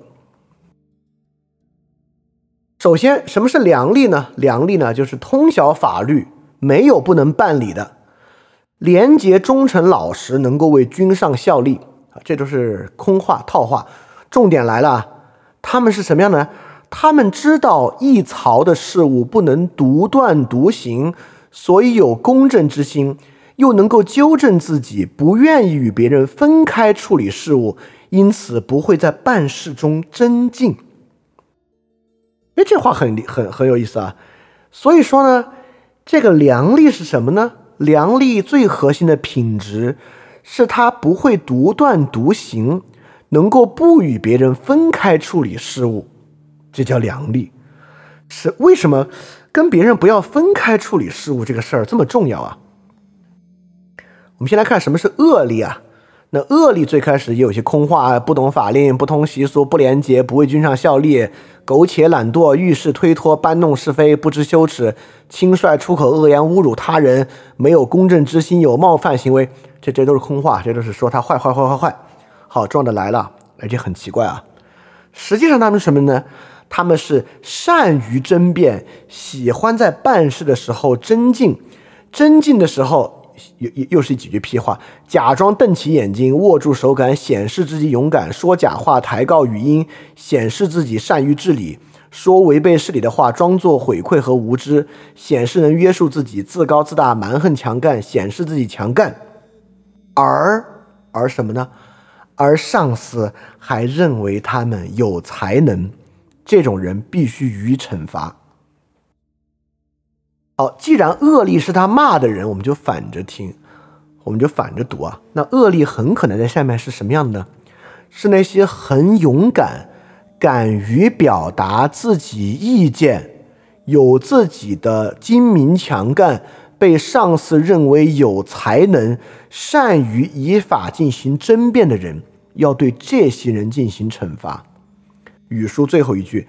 首先，什么是良吏呢？良吏呢，就是通晓法律，没有不能办理的，廉洁忠诚老实，能够为君上效力啊，这都是空话套话。重点来了，他们是什么样呢？他们知道一朝的事物不能独断独行，所以有公正之心，又能够纠正自己，不愿意与别人分开处理事务，因此不会在办事中争竞。哎，这话很很很有意思啊！所以说呢，这个良吏是什么呢？良力最核心的品质是他不会独断独行，能够不与别人分开处理事务，这叫良力。是为什么跟别人不要分开处理事务这个事儿这么重要啊？我们先来看什么是恶力啊？那恶吏最开始也有些空话，不懂法令，不通习俗，不廉洁，不为君上效力，苟且懒惰，遇事推脱，搬弄是非，不知羞耻，轻率出口恶言，侮辱他人，没有公正之心，有冒犯行为，这这都是空话，这都是说他坏坏坏坏坏。好，重要的来了，而且很奇怪啊，实际上他们什么呢？他们是善于争辩，喜欢在办事的时候争竞，争竞的时候。又又又是几句屁话，假装瞪起眼睛，握住手杆，显示自己勇敢；说假话，抬高语音，显示自己善于治理；说违背事理的话，装作悔愧和无知，显示能约束自己；自高自大，蛮横强干，显示自己强干。而而什么呢？而上司还认为他们有才能，这种人必须予以惩罚。好，既然恶吏是他骂的人，我们就反着听，我们就反着读啊。那恶吏很可能在下面是什么样的呢？是那些很勇敢、敢于表达自己意见、有自己的精明强干、被上司认为有才能、善于以法进行争辩的人，要对这些人进行惩罚。语书最后一句。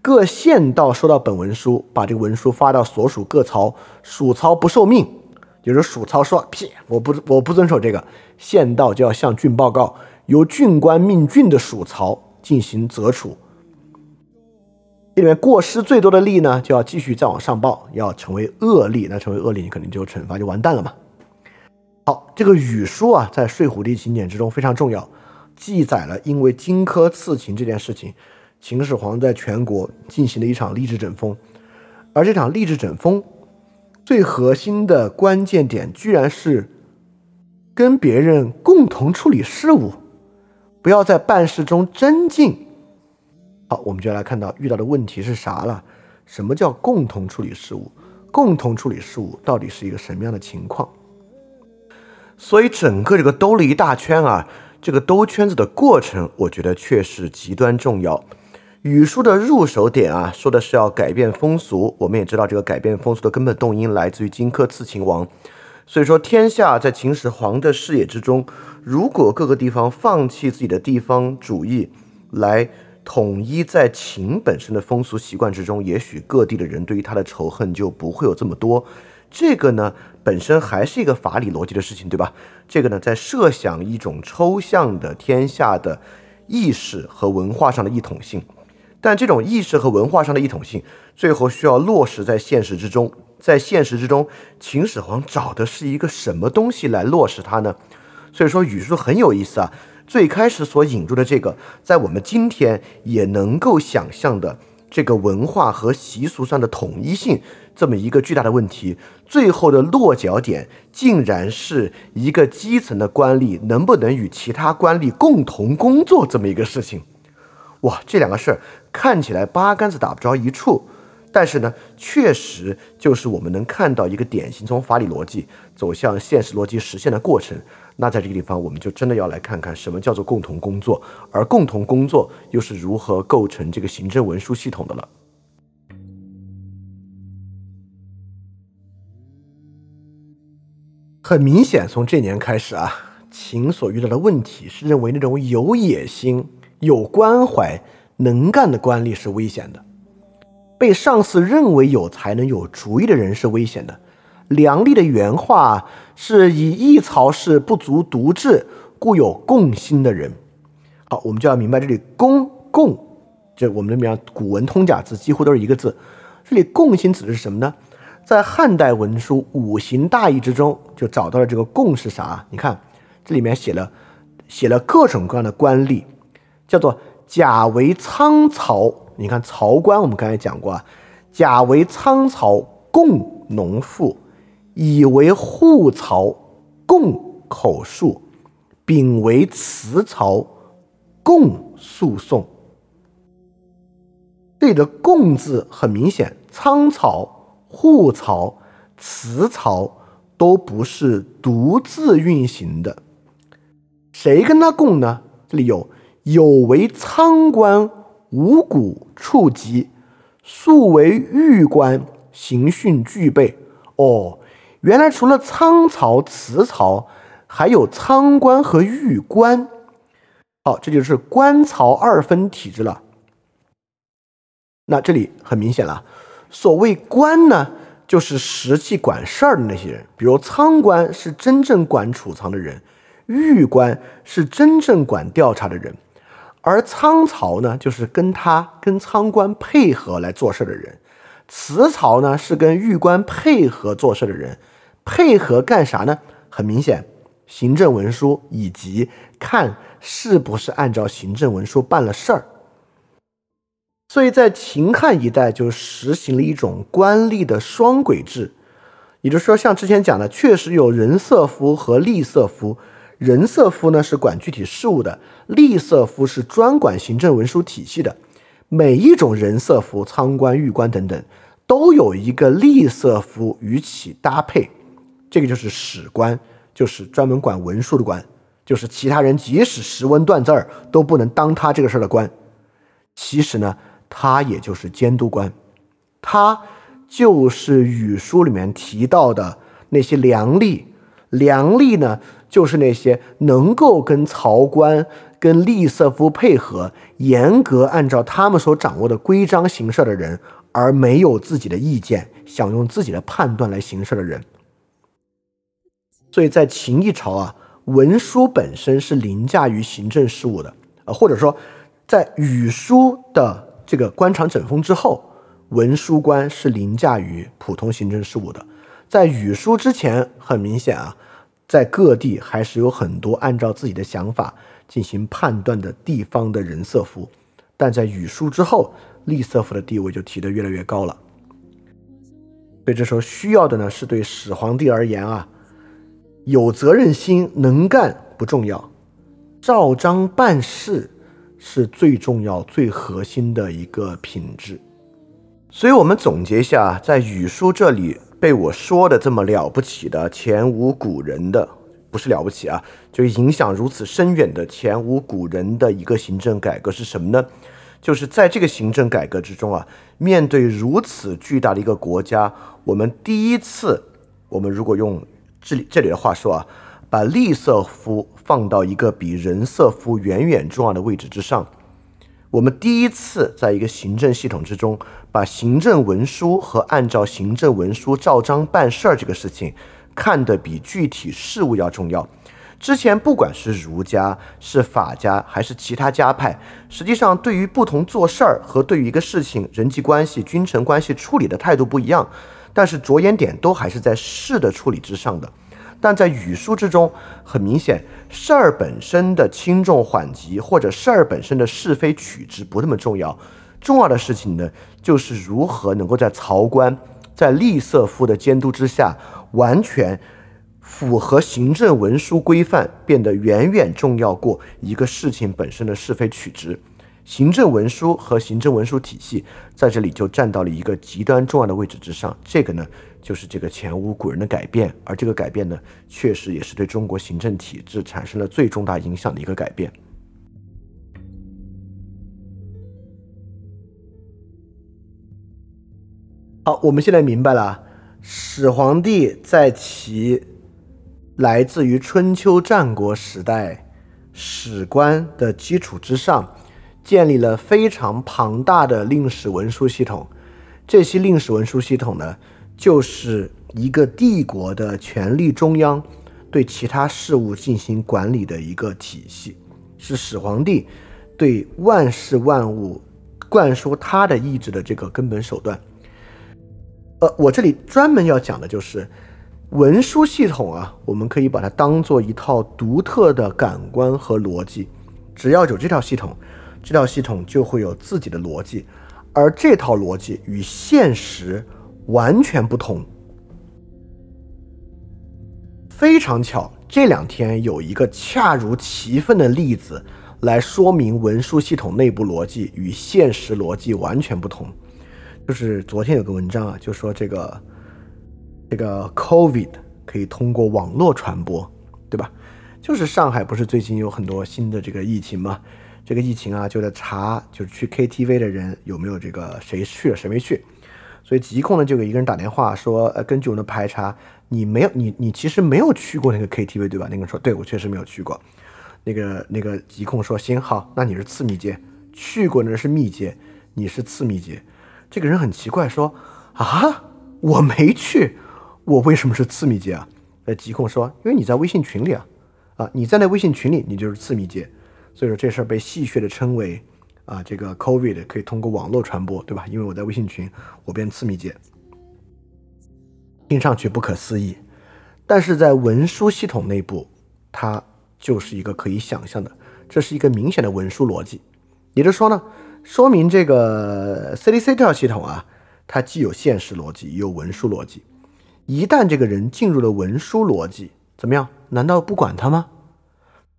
各县道收到本文书，把这个文书发到所属各曹，属曹不受命，就是属曹说屁，我不我不遵守这个，县道就要向郡报告，由郡官命郡的属曹进行责处。这里面过失最多的吏呢，就要继续再往上报，要成为恶吏，那成为恶吏，你肯定就惩罚就完蛋了嘛。好，这个语书啊，在睡虎地秦简之中非常重要，记载了因为荆轲刺秦这件事情。秦始皇在全国进行了一场吏治整风，而这场吏治整风最核心的关键点，居然是跟别人共同处理事务，不要在办事中争竞。好，我们就来看到遇到的问题是啥了？什么叫共同处理事务？共同处理事务到底是一个什么样的情况？所以整个这个兜了一大圈啊，这个兜圈子的过程，我觉得确实极端重要。语书的入手点啊，说的是要改变风俗。我们也知道，这个改变风俗的根本动因来自于荆轲刺秦王。所以说，天下在秦始皇的视野之中，如果各个地方放弃自己的地方主义，来统一在秦本身的风俗习惯之中，也许各地的人对于他的仇恨就不会有这么多。这个呢，本身还是一个法理逻辑的事情，对吧？这个呢，在设想一种抽象的天下的意识和文化上的一统性。但这种意识和文化上的一统性，最后需要落实在现实之中。在现实之中，秦始皇找的是一个什么东西来落实它呢？所以说，语数很有意思啊。最开始所引入的这个，在我们今天也能够想象的这个文化和习俗上的统一性，这么一个巨大的问题，最后的落脚点，竟然是一个基层的官吏能不能与其他官吏共同工作这么一个事情。哇，这两个事儿看起来八竿子打不着一处，但是呢，确实就是我们能看到一个典型从法理逻辑走向现实逻辑实现的过程。那在这个地方，我们就真的要来看看什么叫做共同工作，而共同工作又是如何构成这个行政文书系统的了。很明显，从这年开始啊，秦所遇到的问题是认为那种有野心。有关怀、能干的官吏是危险的。被上司认为有才能、有主意的人是危险的。梁立的原话是以一曹氏不足独治，故有共心的人。好，我们就要明白这里“公”“共”，这我们这边古文通假字几乎都是一个字。这里“共心”指的是什么呢？在汉代文书《五行大义》之中就找到了这个“共”是啥？你看这里面写了写了各种各样的官吏，叫做甲为仓曹。你看曹官，我们刚才讲过啊，甲为仓曹，共农妇。乙为户曹，共口述；丙为词曹，共诉讼。这里的“共”字很明显，仓曹、户曹、词曹都不是独自运行的。谁跟他共呢？这里有“有为仓官，五谷处籍，素为御官，刑讯俱备。”哦。原来除了仓曹、辞曹，还有仓官和御官。好，这就是官曹二分体制了。那这里很明显了，所谓官呢，就是实际管事儿的那些人，比如仓官是真正管储藏的人，御官是真正管调查的人，而仓曹呢，就是跟他跟仓官配合来做事的人。辞曹呢是跟御官配合做事的人，配合干啥呢？很明显，行政文书以及看是不是按照行政文书办了事儿。所以在秦汉一代就实行了一种官吏的双轨制，也就是说，像之前讲的，确实有人色夫和吏色夫。人色夫呢是管具体事务的，吏色夫是专管行政文书体系的。每一种人色夫，仓官、狱官等等，都有一个吏色夫与其搭配，这个就是史官，就是专门管文书的官，就是其他人即使识文断字儿都不能当他这个事儿的官。其实呢，他也就是监督官，他就是语书里面提到的那些良吏，良吏呢，就是那些能够跟曹官。跟利瑟夫配合，严格按照他们所掌握的规章行事的人，而没有自己的意见，想用自己的判断来行事的人。所以在秦一朝啊，文书本身是凌驾于行政事务的，呃，或者说，在语书的这个官场整风之后，文书官是凌驾于普通行政事务的。在语书之前，很明显啊，在各地还是有很多按照自己的想法。进行判断的地方的人色夫，但在语书之后，利色夫的地位就提得越来越高了。所以这时候需要的呢，是对始皇帝而言啊，有责任心、能干不重要，照章办事是最重要、最核心的一个品质。所以我们总结一下，在语书这里被我说的这么了不起的前无古人的。不是了不起啊，就影响如此深远的前无古人的一个行政改革是什么呢？就是在这个行政改革之中啊，面对如此巨大的一个国家，我们第一次，我们如果用这里这里的话说啊，把利瑟夫放到一个比人色夫远远重要的位置之上，我们第一次在一个行政系统之中，把行政文书和按照行政文书照章办事儿这个事情。看得比具体事务要重要。之前不管是儒家、是法家还是其他家派，实际上对于不同做事儿和对于一个事情人际关系、君臣关系处理的态度不一样，但是着眼点都还是在事的处理之上的。但在语书之中，很明显，事儿本身的轻重缓急或者事儿本身的是非曲直不那么重要，重要的事情呢，就是如何能够在曹官、在吏瑟夫的监督之下。完全符合行政文书规范，变得远远重要过一个事情本身的是非曲直。行政文书和行政文书体系在这里就站到了一个极端重要的位置之上。这个呢，就是这个前无古人的改变，而这个改变呢，确实也是对中国行政体制产生了最重大影响的一个改变。好，我们现在明白了。始皇帝在其来自于春秋战国时代史官的基础之上，建立了非常庞大的令史文书系统，这些令史文书系统呢，就是一个帝国的权力中央对其他事物进行管理的一个体系，是始皇帝对万事万物灌输他的意志的这个根本手段。呃，我这里专门要讲的就是文书系统啊，我们可以把它当做一套独特的感官和逻辑，只要有这套系统，这套系统就会有自己的逻辑。而这套逻辑与现实完全不同。非常巧，这两天有一个恰如其分的例子来说明文书系统内部逻辑与现实逻辑完全不同。就是昨天有个文章啊，就说这个这个 COVID 可以通过网络传播，对吧？就是上海不是最近有很多新的这个疫情吗？这个疫情啊，就在查，就是去 KTV 的人有没有这个谁去了谁没去，所以疾控呢就给一个人打电话说，呃，根据我们的排查，你没有你你其实没有去过那个 KTV 对吧？那个人说，对我确实没有去过。那个那个疾控说，行好，那你是次密接，去过的人是密接，你是次密接。这个人很奇怪说，啊，我没去，我为什么是次密接啊？呃，疾控说，因为你在微信群里啊，啊，你在那微信群里，你就是次密接。所以说这事儿被戏谑的称为啊，这个 COVID 可以通过网络传播，对吧？因为我在微信群，我变次密接，听上去不可思议，但是在文书系统内部，它就是一个可以想象的，这是一个明显的文书逻辑。也就是说呢，说明这个 CDC 这套系统啊，它既有现实逻辑，也有文书逻辑。一旦这个人进入了文书逻辑，怎么样？难道不管他吗？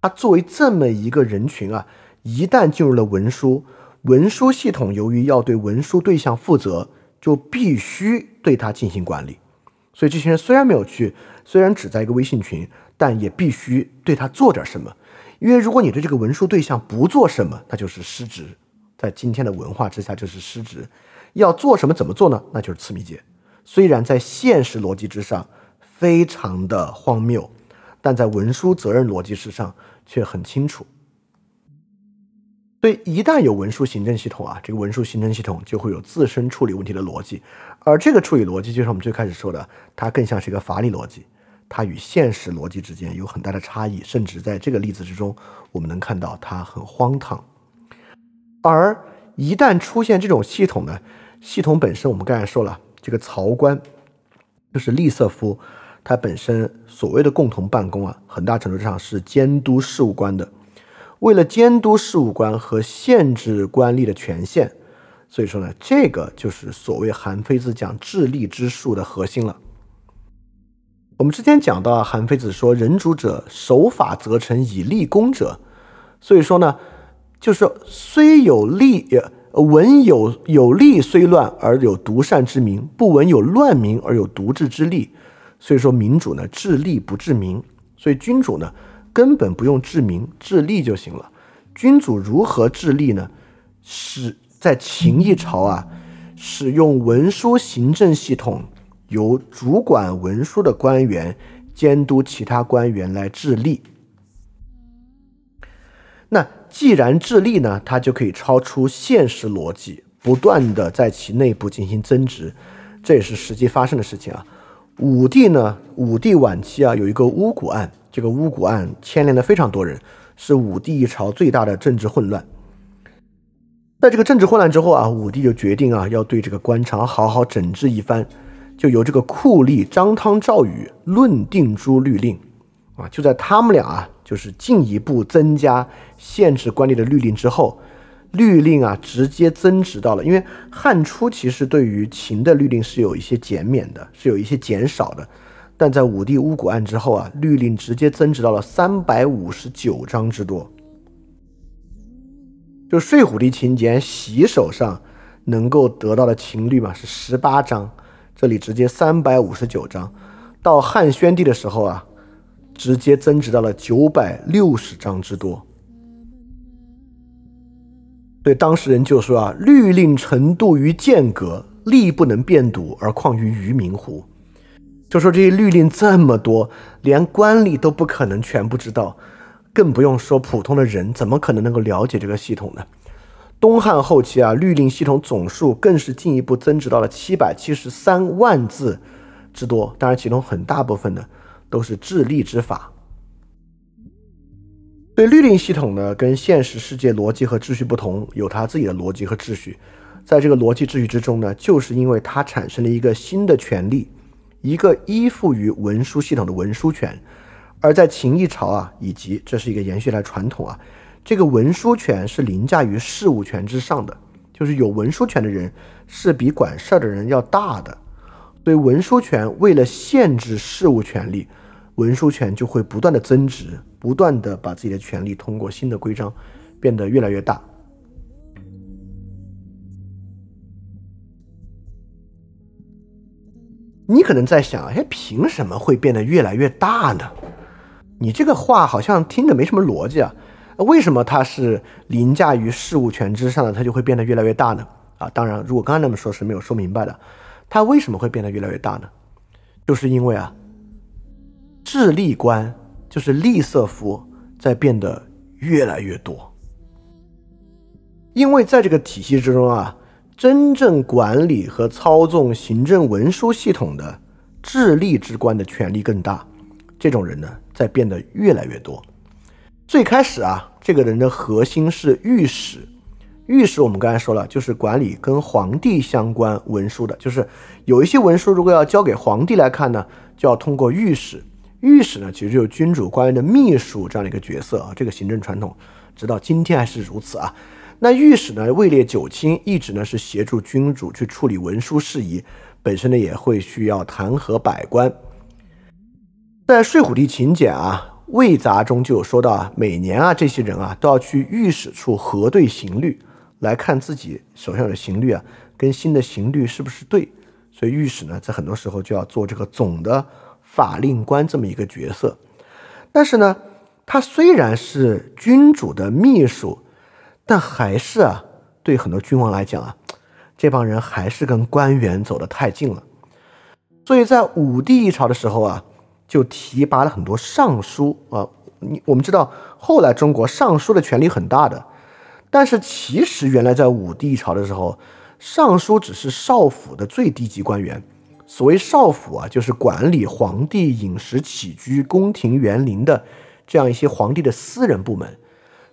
他作为这么一个人群啊，一旦进入了文书，文书系统由于要对文书对象负责，就必须对他进行管理。所以这些人虽然没有去，虽然只在一个微信群，但也必须对他做点什么。因为如果你对这个文书对象不做什么，那就是失职。在今天的文化之下，就是失职。要做什么，怎么做呢？那就是次密接。虽然在现实逻辑之上非常的荒谬，但在文书责任逻辑之上。却很清楚，所以一旦有文书行政系统啊，这个文书行政系统就会有自身处理问题的逻辑，而这个处理逻辑就是我们最开始说的，它更像是一个法理逻辑，它与现实逻辑之间有很大的差异，甚至在这个例子之中，我们能看到它很荒唐。而一旦出现这种系统呢，系统本身我们刚才说了，这个曹官就是利瑟夫。它本身所谓的共同办公啊，很大程度上是监督事务官的。为了监督事务官和限制官吏的权限，所以说呢，这个就是所谓韩非子讲治吏之术的核心了。我们之前讲到，韩非子说：“人主者，守法则成，以立功者。”所以说呢，就是虽有利，闻有有利虽乱而有独善之名，不闻有乱民而有独治之利。所以说，民主呢治利不治民，所以君主呢根本不用治民治利就行了。君主如何治利呢？是在秦一朝啊，使用文书行政系统，由主管文书的官员监督其他官员来治利。那既然治利呢，它就可以超出现实逻辑，不断的在其内部进行增值，这也是实际发生的事情啊。武帝呢？武帝晚期啊，有一个巫蛊案，这个巫蛊案牵连了非常多人，是武帝一朝最大的政治混乱。在这个政治混乱之后啊，武帝就决定啊，要对这个官场好好整治一番，就由这个酷吏张汤赵禹论定诸律令啊，就在他们俩啊，就是进一步增加限制官吏的律令之后。律令啊，直接增值到了，因为汉初其实对于秦的律令是有一些减免的，是有一些减少的，但在武帝巫蛊案之后啊，律令直接增值到了三百五十九章之多。就睡虎地秦简喜手上能够得到的秦律嘛是十八章，这里直接三百五十九章，到汉宣帝的时候啊，直接增值到了九百六十章之多。对当事人就说啊，律令程度于间隔，力不能变堵，而况于愚民乎？就说这些律令这么多，连官吏都不可能全部知道，更不用说普通的人，怎么可能能够了解这个系统呢？东汉后期啊，律令系统总数更是进一步增值到了七百七十三万字之多。当然，其中很大部分呢都是治吏之法。对律令系统呢，跟现实世界逻辑和秩序不同，有它自己的逻辑和秩序。在这个逻辑秩序之中呢，就是因为它产生了一个新的权利，一个依附于文书系统的文书权。而在秦一朝啊，以及这是一个延续来传统啊，这个文书权是凌驾于事务权之上的，就是有文书权的人是比管事儿的人要大的。所以文书权为了限制事务权利，文书权就会不断的增值。不断的把自己的权利通过新的规章变得越来越大。你可能在想，哎，凭什么会变得越来越大呢？你这个话好像听着没什么逻辑啊。为什么它是凌驾于事务权之上的，它就会变得越来越大呢？啊，当然，如果刚刚那么说，是没有说明白的。它为什么会变得越来越大呢？就是因为啊，智力观。就是利色符在变得越来越多，因为在这个体系之中啊，真正管理和操纵行政文书系统的智力之官的权力更大，这种人呢在变得越来越多。最开始啊，这个人的核心是御史，御史我们刚才说了，就是管理跟皇帝相关文书的，就是有一些文书如果要交给皇帝来看呢，就要通过御史。御史呢，其实就是君主官员的秘书这样的一个角色啊。这个行政传统直到今天还是如此啊。那御史呢，位列九卿，一直呢是协助君主去处理文书事宜，本身呢也会需要弹劾百官。在《睡虎地秦简》啊《魏杂》中就有说到啊，每年啊这些人啊都要去御史处核对刑律，来看自己手上的刑律啊跟新的刑律是不是对。所以御史呢，在很多时候就要做这个总的。法令官这么一个角色，但是呢，他虽然是君主的秘书，但还是啊，对很多君王来讲啊，这帮人还是跟官员走得太近了。所以在武帝一朝的时候啊，就提拔了很多尚书啊。你我们知道，后来中国尚书的权力很大的，但是其实原来在武帝一朝的时候，尚书只是少府的最低级官员。所谓少府啊，就是管理皇帝饮食起居、宫廷园林的这样一些皇帝的私人部门。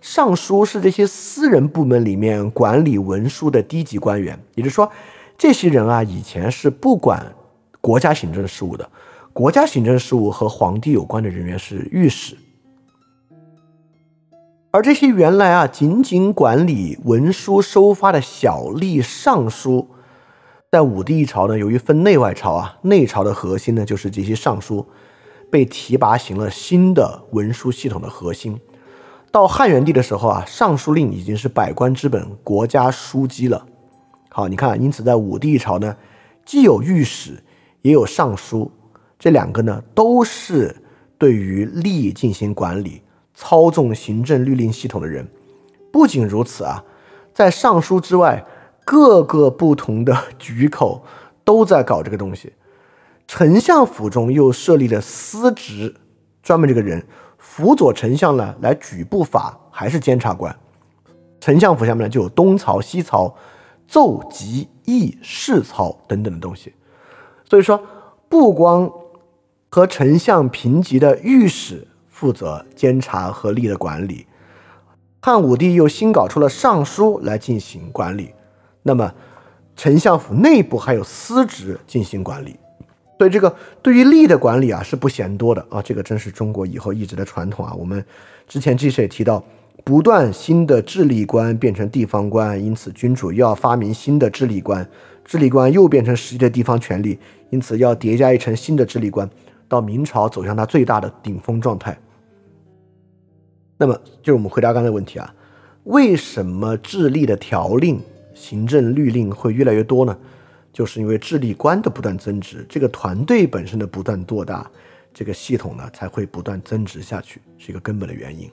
尚书是这些私人部门里面管理文书的低级官员，也就是说，这些人啊，以前是不管国家行政事务的。国家行政事务和皇帝有关的人员是御史，而这些原来啊，仅仅管理文书收发的小吏尚书。在武帝一朝呢，由于分内外朝啊，内朝的核心呢就是这些尚书，被提拔行了新的文书系统的核心。到汉元帝的时候啊，尚书令已经是百官之本、国家枢机了。好，你看，因此在武帝一朝呢，既有御史，也有尚书，这两个呢都是对于吏进行管理、操纵行政律令系统的人。不仅如此啊，在尚书之外。各个不同的局口都在搞这个东西，丞相府中又设立了司职，专门这个人辅佐丞相呢来举部法，还是监察官。丞相府下面呢就有东曹、西曹、奏集议事曹等等的东西。所以说，不光和丞相平级的御史负责监察和吏的管理，汉武帝又新搞出了尚书来进行管理。那么，丞相府内部还有司职进行管理，所以这个对于吏的管理啊是不嫌多的啊。这个真是中国以后一直的传统啊。我们之前其实也提到，不断新的治理官变成地方官，因此君主又要发明新的治理官，治理官又变成实际的地方权力，因此要叠加一层新的治理官，到明朝走向它最大的顶峰状态。那么，就是我们回答刚才问题啊，为什么治吏的条令？行政律令会越来越多呢，就是因为治理官的不断增值，这个团队本身的不断做大，这个系统呢才会不断增值下去，是一个根本的原因。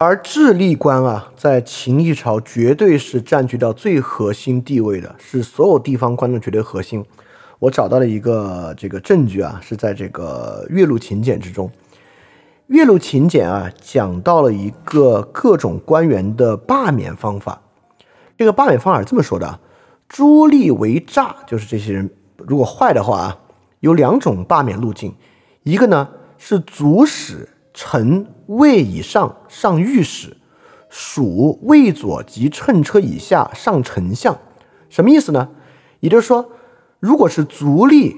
而智力官啊，在秦一朝绝对是占据到最核心地位的，是所有地方官的绝对核心。我找到了一个这个证据啊，是在这个《岳麓秦简》之中。岳麓秦简啊，讲到了一个各种官员的罢免方法。这个罢免方法是这么说的：诸吏为诈，就是这些人如果坏的话啊，有两种罢免路径。一个呢是足使、臣、尉以上上御史，属尉佐及乘车以下上丞相。什么意思呢？也就是说，如果是足吏、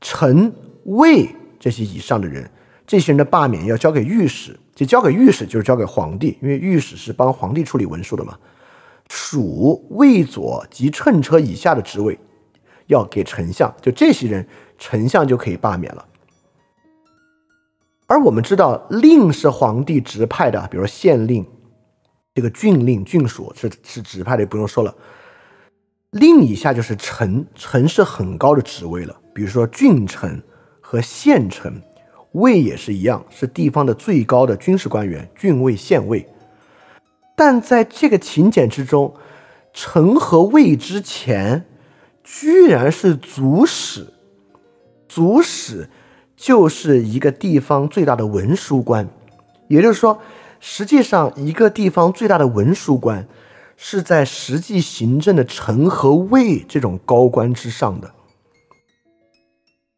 臣、尉这些以上的人。这些人的罢免要交给御史，就交给御史就是交给皇帝，因为御史是帮皇帝处理文书的嘛。属卫佐及乘车以下的职位要给丞相，就这些人，丞相就可以罢免了。而我们知道，令是皇帝直派的，比如说县令，这个郡令、郡属是是直派的，不用说了。令以下就是丞，丞是很高的职位了，比如说郡丞和县丞。尉也是一样，是地方的最高的军事官员，郡尉、县尉。但在这个请柬之中，臣和尉之前，居然是足使。足使就是一个地方最大的文书官，也就是说，实际上一个地方最大的文书官是在实际行政的臣和尉这种高官之上的。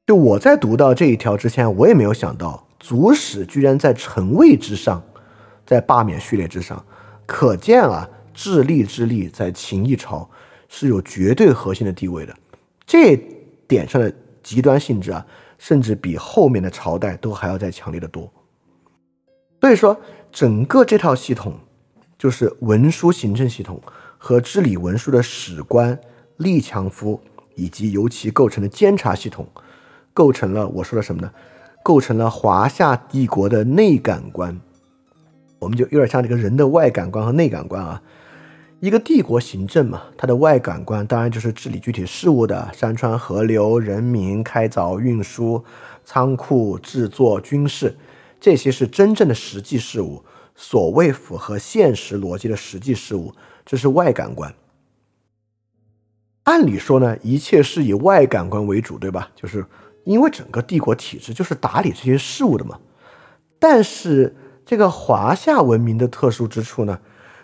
就我在读到这一条之前，我也没有想到足使居然在臣位之上，在罢免序列之上，可见啊，智力之力在秦一朝是有绝对核心的地位的。这点上的极端性质啊，甚至比后面的朝代都还要再强烈的多。所以说，整个这套系统，就是文书行政系统和治理文书的史官、吏强夫，以及由其构成的监察系统。构成了我说的什么呢？构成了华夏帝国的内感官，我们就有点像这个人的外感官和内感官啊。一个帝国行政嘛，它的外感官当然就是治理具体事务的山川河流、人民、开凿、运输、仓库、制作、军事，这些是真正的实际事务，所谓符合现实逻辑的实际事务，这是外感官。按理说呢，一切是以外感官为主，对吧？就是。因为整个帝国体制就是打理这些事务的嘛，但是这个华夏文明的特殊之处呢，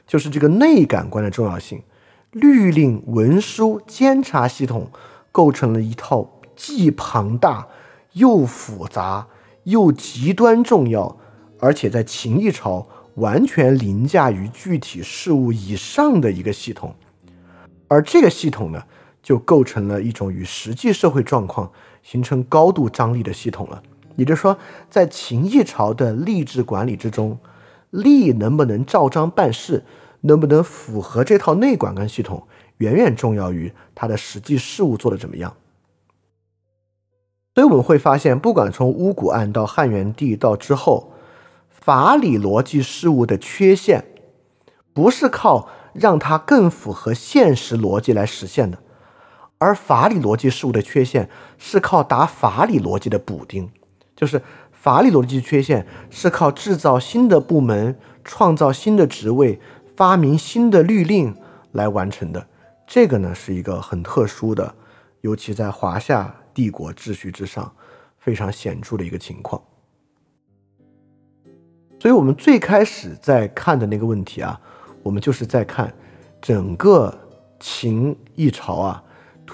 就是这个内感官的重要性。律令、文书、监察系统构成了一套既庞大又复杂又极端重要，而且在秦一朝完全凌驾于具体事务以上的一个系统。而这个系统呢，就构成了一种与实际社会状况。形成高度张力的系统了，也就是说，在秦一朝的吏治管理之中，吏能不能照章办事，能不能符合这套内管干系统，远远重要于他的实际事务做得怎么样。所以我们会发现，不管从巫蛊案到汉元帝到之后，法理逻辑事务的缺陷，不是靠让它更符合现实逻辑来实现的。而法理逻辑事物的缺陷是靠打法理逻辑的补丁，就是法理逻辑缺陷是靠制造新的部门、创造新的职位、发明新的律令来完成的。这个呢是一个很特殊的，尤其在华夏帝国秩序之上非常显著的一个情况。所以，我们最开始在看的那个问题啊，我们就是在看整个秦一朝啊。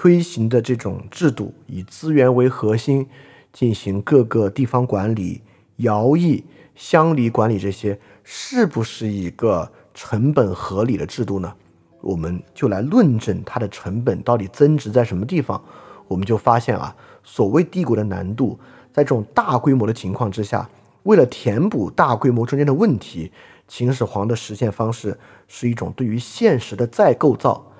推行的这种制度，以资源为核心，进行各个地方管理、徭役、乡里管理，这些是不是一个成本合理的制度呢？我们就来论证它的成本到底增值在什么地方。我们就发现啊，所谓帝国的难度，在这种大规模的情况之下，为了填补大规模中间的问题，秦始皇的实现方式是一种对于现实的再构造，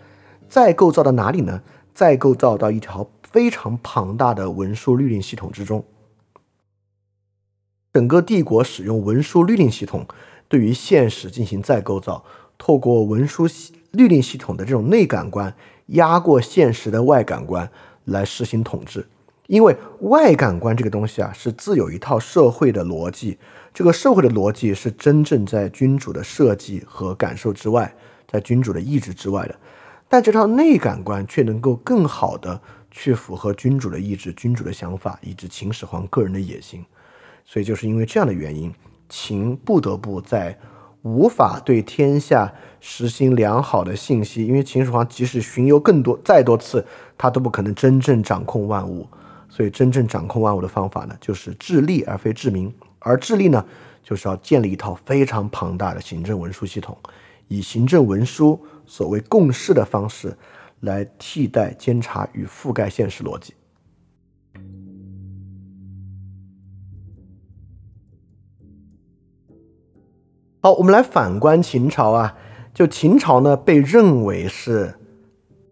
再构造到哪里呢？再构造到一条非常庞大的文书律令系统之中，整个帝国使用文书律令系统对于现实进行再构造，透过文书律令系统的这种内感官压过现实的外感官来实行统治。因为外感官这个东西啊，是自有一套社会的逻辑，这个社会的逻辑是真正在君主的设计和感受之外，在君主的意志之外的。但这套内感官却能够更好的去符合君主的意志、君主的想法，以及秦始皇个人的野心。所以，就是因为这样的原因，秦不得不在无法对天下实行良好的信息，因为秦始皇即使巡游更多再多次，他都不可能真正掌控万物。所以，真正掌控万物的方法呢，就是治吏而非治民。而治吏呢，就是要建立一套非常庞大的行政文书系统，以行政文书所谓共事的方式来替代监察与覆盖现实逻辑。好，我们来反观秦朝啊，就秦朝呢，被认为是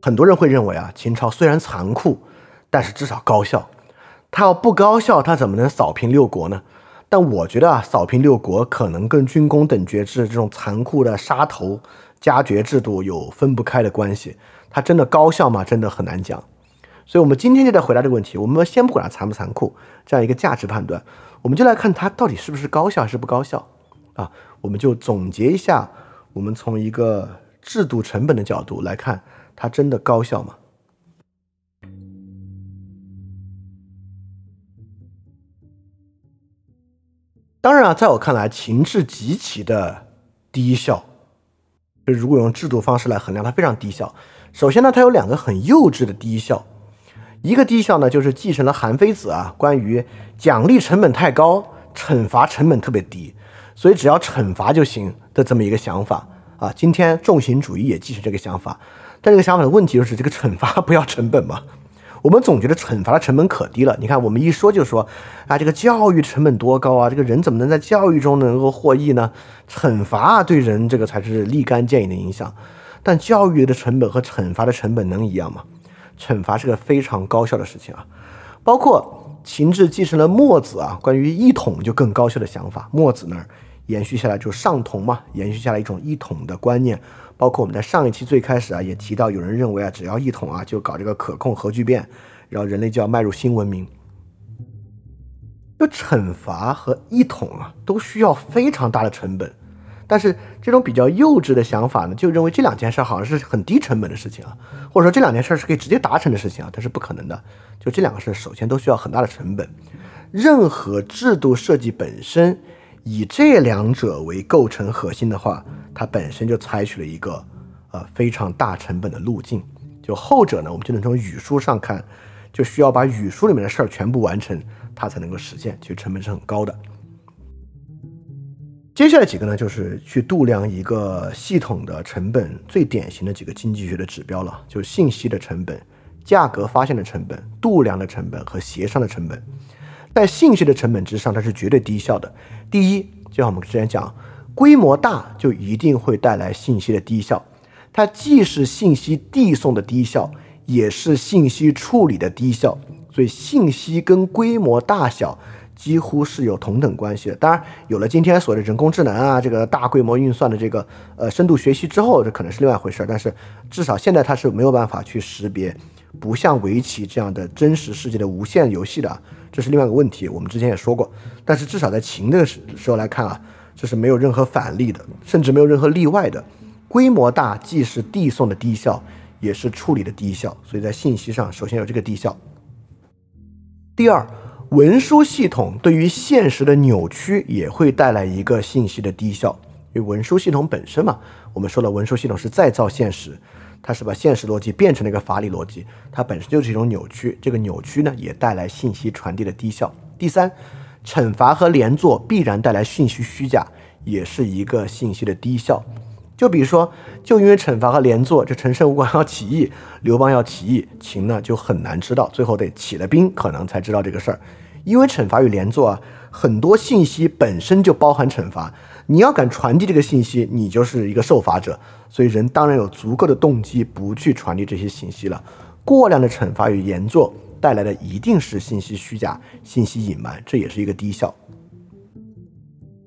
很多人会认为啊，秦朝虽然残酷，但是至少高效。他要不高效，他怎么能扫平六国呢？但我觉得啊，扫平六国可能跟军功等爵制这种残酷的杀头加爵制度有分不开的关系。它真的高效吗？真的很难讲。所以，我们今天就在回答这个问题。我们先不管它残不残酷，这样一个价值判断，我们就来看它到底是不是高效还是不高效啊？我们就总结一下，我们从一个制度成本的角度来看，它真的高效吗？当然啊，在我看来，秦制极其的低效。如果用制度方式来衡量，它非常低效。首先呢，它有两个很幼稚的低效。一个低效呢，就是继承了韩非子啊，关于奖励成本太高，惩罚成本特别低。所以只要惩罚就行的这么一个想法啊，今天重刑主义也继承这个想法，但这个想法的问题就是这个惩罚 不要成本嘛？我们总觉得惩罚的成本可低了。你看我们一说就说啊，这个教育成本多高啊，这个人怎么能在教育中能够获益呢？惩罚对人这个才是立竿见影的影响。但教育的成本和惩罚的成本能一样吗？惩罚是个非常高效的事情啊，包括秦制继承了墨子啊，关于一统就更高效的想法，墨子那儿。延续下来就是上同嘛，延续下来一种一统的观念，包括我们在上一期最开始啊也提到，有人认为啊只要一统啊就搞这个可控核聚变，然后人类就要迈入新文明。就惩罚和一统啊都需要非常大的成本，但是这种比较幼稚的想法呢，就认为这两件事好像是很低成本的事情啊，或者说这两件事是可以直接达成的事情啊，它是不可能的。就这两个事首先都需要很大的成本，任何制度设计本身。以这两者为构成核心的话，它本身就采取了一个呃非常大成本的路径。就后者呢，我们就能从语书上看，就需要把语书里面的事儿全部完成，它才能够实现，其实成本是很高的。接下来几个呢，就是去度量一个系统的成本最典型的几个经济学的指标了，就是信息的成本、价格发现的成本、度量的成本和协商的成本。在信息的成本之上，它是绝对低效的。第一，就像我们之前讲，规模大就一定会带来信息的低效。它既是信息递送的低效，也是信息处理的低效。所以，信息跟规模大小几乎是有同等关系的。当然，有了今天所谓的人工智能啊，这个大规模运算的这个呃深度学习之后，这可能是另外一回事。但是，至少现在它是没有办法去识别。不像围棋这样的真实世界的无限游戏的，这是另外一个问题。我们之前也说过，但是至少在秦的时时候来看啊，这是没有任何反例的，甚至没有任何例外的。规模大既是递送的低效，也是处理的低效。所以在信息上，首先有这个低效。第二，文书系统对于现实的扭曲也会带来一个信息的低效，因为文书系统本身嘛，我们说了，文书系统是再造现实。它是把现实逻辑变成了一个法理逻辑，它本身就是一种扭曲。这个扭曲呢，也带来信息传递的低效。第三，惩罚和连坐必然带来信息虚假，也是一个信息的低效。就比如说，就因为惩罚和连坐，这陈胜吴广要起义，刘邦要起义，秦呢就很难知道，最后得起了兵，可能才知道这个事儿。因为惩罚与连坐啊，很多信息本身就包含惩罚。你要敢传递这个信息，你就是一个受罚者，所以人当然有足够的动机不去传递这些信息了。过量的惩罚与严作带来的一定是信息虚假、信息隐瞒，这也是一个低效。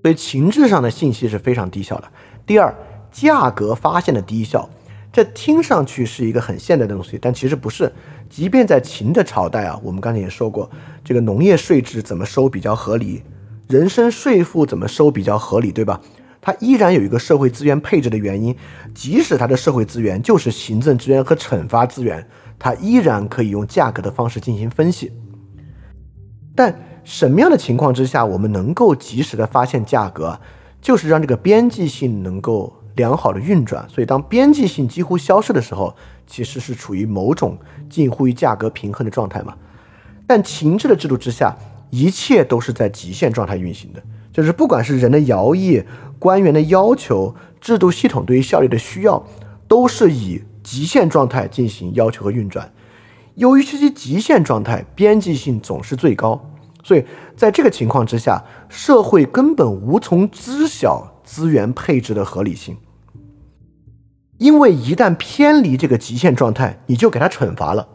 所以情志上的信息是非常低效的。第二，价格发现的低效，这听上去是一个很现代的东西，但其实不是。即便在秦的朝代啊，我们刚才也说过，这个农业税制怎么收比较合理。人身税负怎么收比较合理，对吧？它依然有一个社会资源配置的原因，即使它的社会资源就是行政资源和惩罚资源，它依然可以用价格的方式进行分析。但什么样的情况之下，我们能够及时的发现价格，就是让这个边际性能够良好的运转。所以，当边际性几乎消失的时候，其实是处于某种近乎于价格平衡的状态嘛。但情志的制度之下，一切都是在极限状态运行的，就是不管是人的徭役、官员的要求、制度系统对于效率的需要，都是以极限状态进行要求和运转。由于这些极限状态，边际性总是最高，所以在这个情况之下，社会根本无从知晓资源配置的合理性。因为一旦偏离这个极限状态，你就给他惩罚了，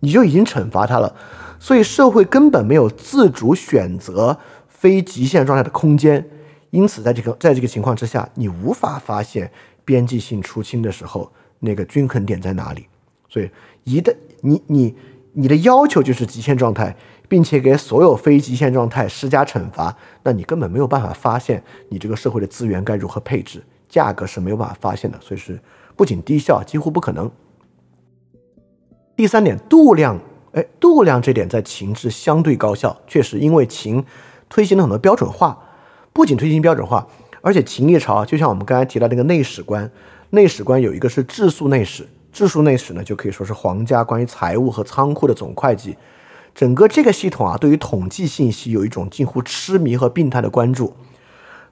你就已经惩罚他了。所以社会根本没有自主选择非极限状态的空间，因此在这个在这个情况之下，你无法发现边际性出清的时候那个均衡点在哪里。所以一旦你你你的要求就是极限状态，并且给所有非极限状态施加惩罚，那你根本没有办法发现你这个社会的资源该如何配置，价格是没有办法发现的。所以是不仅低效，几乎不可能。第三点，度量。哎，度量这点在秦制相对高效，确实，因为秦推行了很多标准化，不仅推行标准化，而且秦一朝就像我们刚才提到那个内史官，内史官有一个是质素内史，质素内史呢就可以说是皇家关于财务和仓库的总会计，整个这个系统啊，对于统计信息有一种近乎痴迷和病态的关注，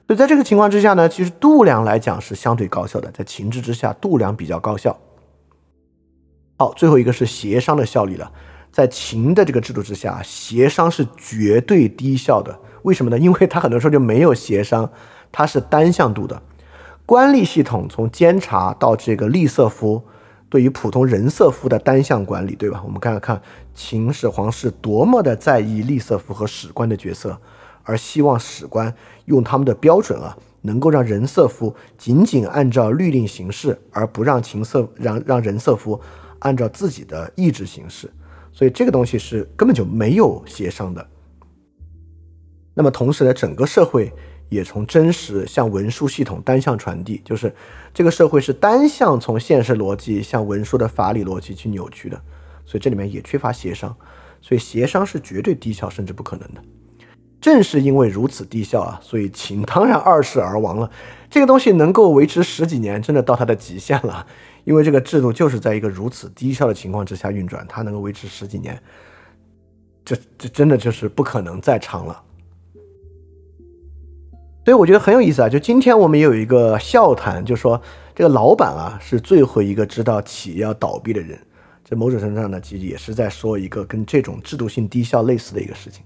所以在这个情况之下呢，其实度量来讲是相对高效的，在秦制之下，度量比较高效。好，最后一个是协商的效率了。在秦的这个制度之下，协商是绝对低效的。为什么呢？因为他很多时候就没有协商，它是单向度的。官吏系统从监察到这个吏色夫，对于普通人色夫的单向管理，对吧？我们看看秦始皇是多么的在意吏色夫和史官的角色，而希望史官用他们的标准啊，能够让人色夫仅仅按照律令行事，而不让秦色让让人色夫按照自己的意志行事。所以这个东西是根本就没有协商的。那么同时呢，整个社会也从真实向文书系统单向传递，就是这个社会是单向从现实逻辑向文书的法理逻辑去扭曲的。所以这里面也缺乏协商，所以协商是绝对低效甚至不可能的。正是因为如此低效啊，所以秦当然二世而亡了。这个东西能够维持十几年，真的到它的极限了。因为这个制度就是在一个如此低效的情况之下运转，它能够维持十几年，这这真的就是不可能再长了。所以我觉得很有意思啊！就今天我们也有一个笑谈，就说这个老板啊是最后一个知道企业要倒闭的人。这某种程度上呢，其实也是在说一个跟这种制度性低效类似的一个事情。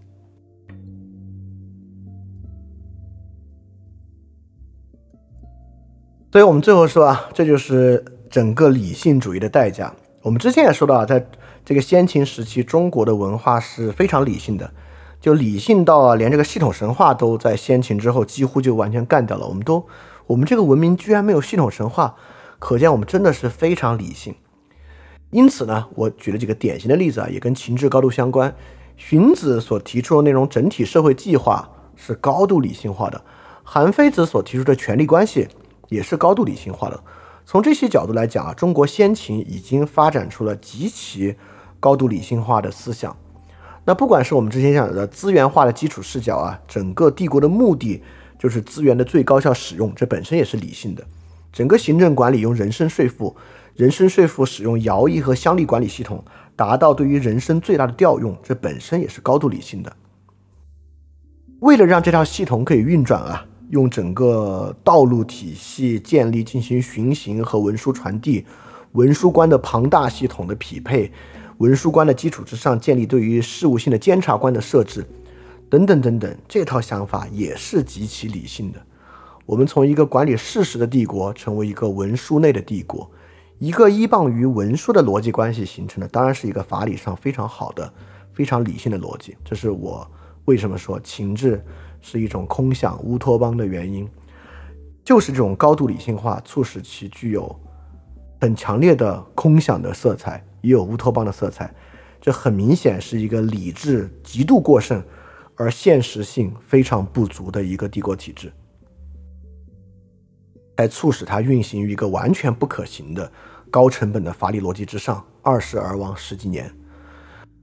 所以我们最后说啊，这就是。整个理性主义的代价，我们之前也说到啊，在这个先秦时期，中国的文化是非常理性的，就理性到啊，连这个系统神话都在先秦之后几乎就完全干掉了。我们都，我们这个文明居然没有系统神话，可见我们真的是非常理性。因此呢，我举了几个典型的例子啊，也跟情志高度相关。荀子所提出的那种整体社会计划是高度理性化的，韩非子所提出的权力关系也是高度理性化的。从这些角度来讲啊，中国先秦已经发展出了极其高度理性化的思想。那不管是我们之前讲的资源化的基础视角啊，整个帝国的目的就是资源的最高效使用，这本身也是理性的。整个行政管理用人身税赋，人身税赋使用徭役和乡吏管理系统，达到对于人身最大的调用，这本身也是高度理性的。为了让这套系统可以运转啊。用整个道路体系建立进行巡行和文书传递，文书官的庞大系统的匹配，文书官的基础之上建立对于事务性的监察官的设置，等等等等，这套想法也是极其理性的。我们从一个管理事实的帝国，成为一个文书内的帝国，一个依傍于文书的逻辑关系形成的，当然是一个法理上非常好的、非常理性的逻辑。这是我为什么说情志。是一种空想乌托邦的原因，就是这种高度理性化促使其具有很强烈的空想的色彩，也有乌托邦的色彩。这很明显是一个理智极度过剩，而现实性非常不足的一个帝国体制，来促使它运行于一个完全不可行的高成本的法理逻辑之上，二世而亡十几年。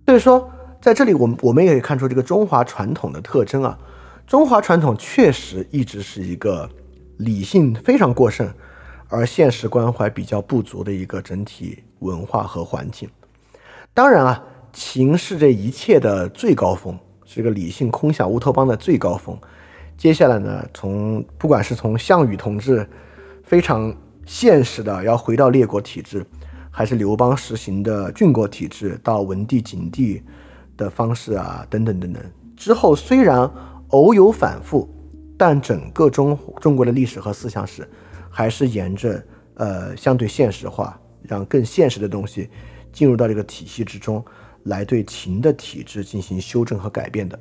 所以说。在这里，我们我们也可以看出这个中华传统的特征啊。中华传统确实一直是一个理性非常过剩，而现实关怀比较不足的一个整体文化和环境。当然啊，秦是这一切的最高峰，是个理性空想乌托邦的最高峰。接下来呢，从不管是从项羽统治非常现实的要回到列国体制，还是刘邦实行的郡国体制，到文帝、景帝。的方式啊，等等等等。之后虽然偶有反复，但整个中中国的历史和思想史还是沿着呃相对现实化，让更现实的东西进入到这个体系之中，来对秦的体制进行修正和改变的。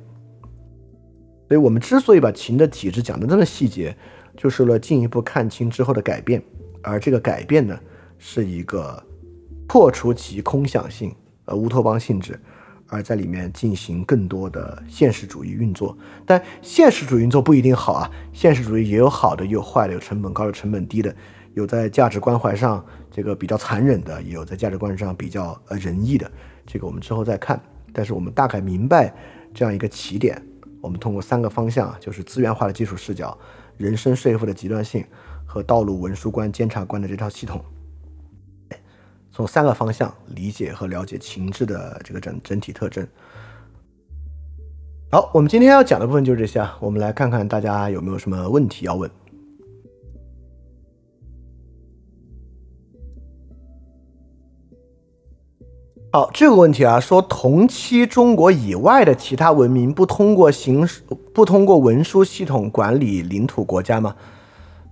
所以我们之所以把秦的体制讲的这么细节，就是为了进一步看清之后的改变。而这个改变呢，是一个破除其空想性、呃乌托邦性质。而在里面进行更多的现实主义运作，但现实主义运作不一定好啊。现实主义也有好的，也有坏的，有成本高的，成本低的，有在价值关怀上这个比较残忍的，也有在价值观上比较呃仁义的。这个我们之后再看。但是我们大概明白这样一个起点，我们通过三个方向，就是资源化的技术视角、人生税负的极端性和道路文书观、监察官的这套系统。从三个方向理解和了解情志的这个整整体特征。好，我们今天要讲的部分就是这些啊。我们来看看大家有没有什么问题要问。好，这个问题啊，说同期中国以外的其他文明不通过形式不通过文书系统管理领土国家吗？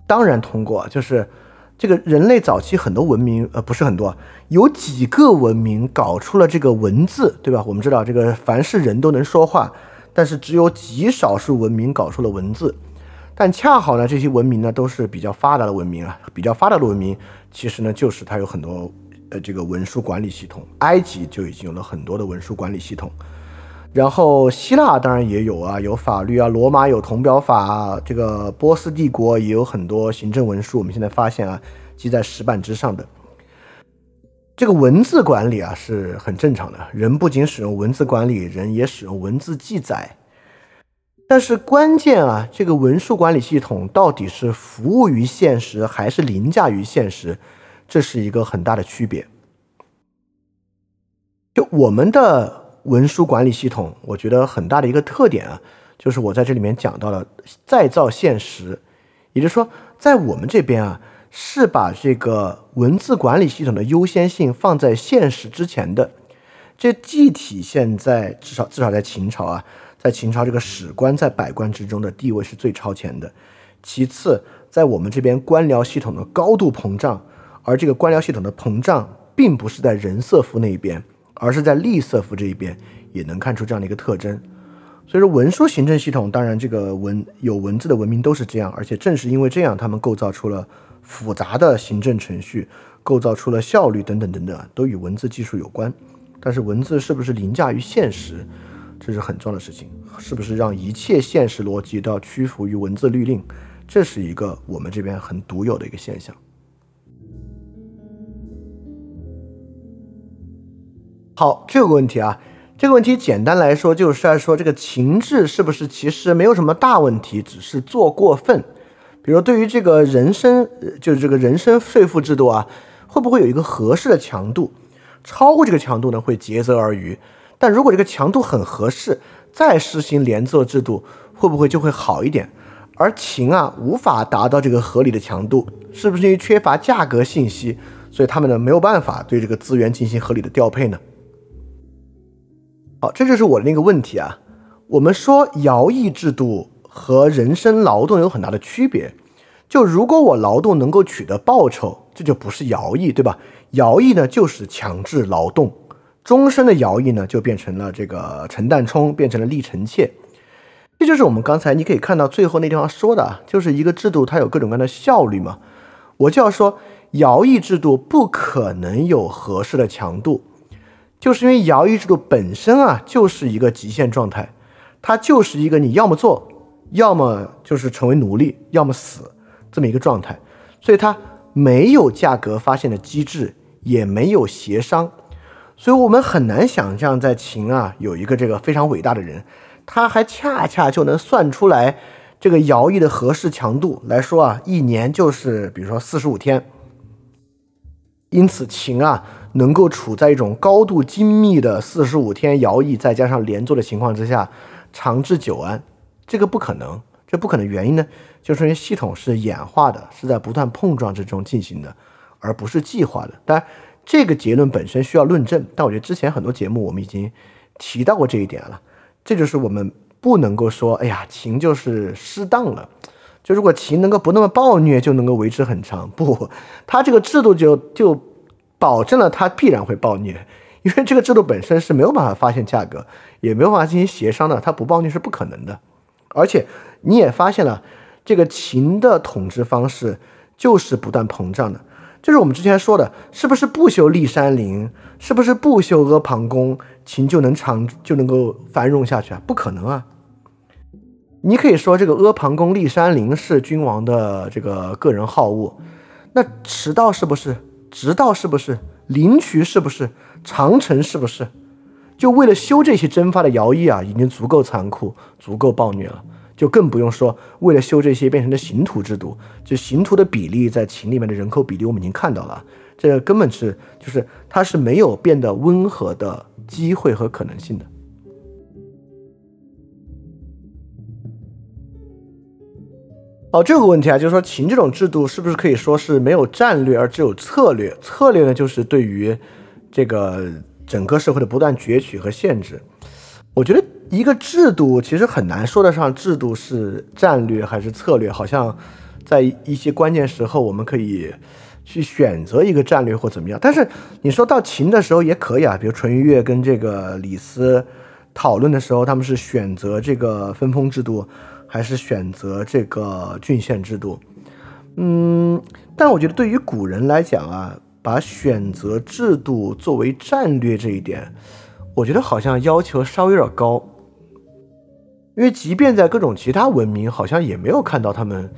当然通过，就是。这个人类早期很多文明，呃，不是很多，有几个文明搞出了这个文字，对吧？我们知道，这个凡是人都能说话，但是只有极少数文明搞出了文字。但恰好呢，这些文明呢都是比较发达的文明啊，比较发达的文明，其实呢就是它有很多呃这个文书管理系统。埃及就已经有了很多的文书管理系统。然后希腊当然也有啊，有法律啊，罗马有铜表法，这个波斯帝国也有很多行政文书。我们现在发现啊，记在石板之上的这个文字管理啊是很正常的。人不仅使用文字管理，人也使用文字记载。但是关键啊，这个文书管理系统到底是服务于现实还是凌驾于现实，这是一个很大的区别。就我们的。文书管理系统，我觉得很大的一个特点啊，就是我在这里面讲到了再造现实，也就是说，在我们这边啊，是把这个文字管理系统的优先性放在现实之前的。这既体现在至少至少在秦朝啊，在秦朝这个史官在百官之中的地位是最超前的。其次，在我们这边官僚系统的高度膨胀，而这个官僚系统的膨胀，并不是在人色夫那一边。而是在利瑟夫这一边也能看出这样的一个特征，所以说文书行政系统，当然这个文有文字的文明都是这样，而且正是因为这样，他们构造出了复杂的行政程序，构造出了效率等等等等，都与文字技术有关。但是文字是不是凌驾于现实，这是很重要的事情，是不是让一切现实逻辑都要屈服于文字律令，这是一个我们这边很独有的一个现象。好，这个问题啊，这个问题简单来说就是在说这个情志是不是其实没有什么大问题，只是做过分。比如对于这个人身，就是这个人身税负制度啊，会不会有一个合适的强度？超过这个强度呢，会竭泽而渔。但如果这个强度很合适，再实行连坐制度，会不会就会好一点？而秦啊，无法达到这个合理的强度，是不是因为缺乏价格信息，所以他们呢没有办法对这个资源进行合理的调配呢？好，这就是我的那个问题啊。我们说徭役制度和人身劳动有很大的区别。就如果我劳动能够取得报酬，这就不是徭役，对吧？徭役呢就是强制劳动，终身的徭役呢就变成了这个陈旦冲，变成了立臣妾。这就是我们刚才你可以看到最后那地方说的，就是一个制度它有各种各样的效率嘛。我就要说，徭役制度不可能有合适的强度。就是因为徭役制度本身啊，就是一个极限状态，它就是一个你要么做，要么就是成为奴隶，要么死这么一个状态，所以它没有价格发现的机制，也没有协商，所以我们很难想象在秦啊有一个这个非常伟大的人，他还恰恰就能算出来这个徭役的合适强度来说啊，一年就是比如说四十五天。因此秦啊能够处在一种高度精密的四十五天徭役再加上连坐的情况之下，长治久安，这个不可能。这不可能原因呢，就是因为系统是演化的，是在不断碰撞之中进行的，而不是计划的。当然。这个结论本身需要论证，但我觉得之前很多节目我们已经提到过这一点了。这就是我们不能够说，哎呀，秦就是失当了。就如果秦能够不那么暴虐，就能够维持很长。不，他这个制度就就保证了他必然会暴虐，因为这个制度本身是没有办法发现价格，也没有办法进行协商的，他不暴虐是不可能的。而且你也发现了，这个秦的统治方式就是不断膨胀的。就是我们之前说的，是不是不修骊山陵，是不是不修阿房宫，秦就能长就能够繁荣下去啊？不可能啊！你可以说这个阿房宫、骊山陵是君王的这个个人好恶，那迟道是不是？直道是不是？灵渠是不是？长城是不是？就为了修这些征发的徭役啊，已经足够残酷、足够暴虐了。就更不用说，为了修这些变成的刑徒制度，就刑徒的比例在秦里面的人口比例，我们已经看到了，这根本是就是它是没有变得温和的机会和可能性的。哦，这个问题啊，就是说秦这种制度是不是可以说是没有战略而只有策略？策略呢，就是对于这个整个社会的不断攫取和限制。我觉得。一个制度其实很难说得上制度是战略还是策略，好像在一些关键时候我们可以去选择一个战略或怎么样。但是你说到秦的时候也可以啊，比如淳于越跟这个李斯讨论的时候，他们是选择这个分封制度还是选择这个郡县制度？嗯，但我觉得对于古人来讲啊，把选择制度作为战略这一点，我觉得好像要求稍微有点高。因为即便在各种其他文明，好像也没有看到他们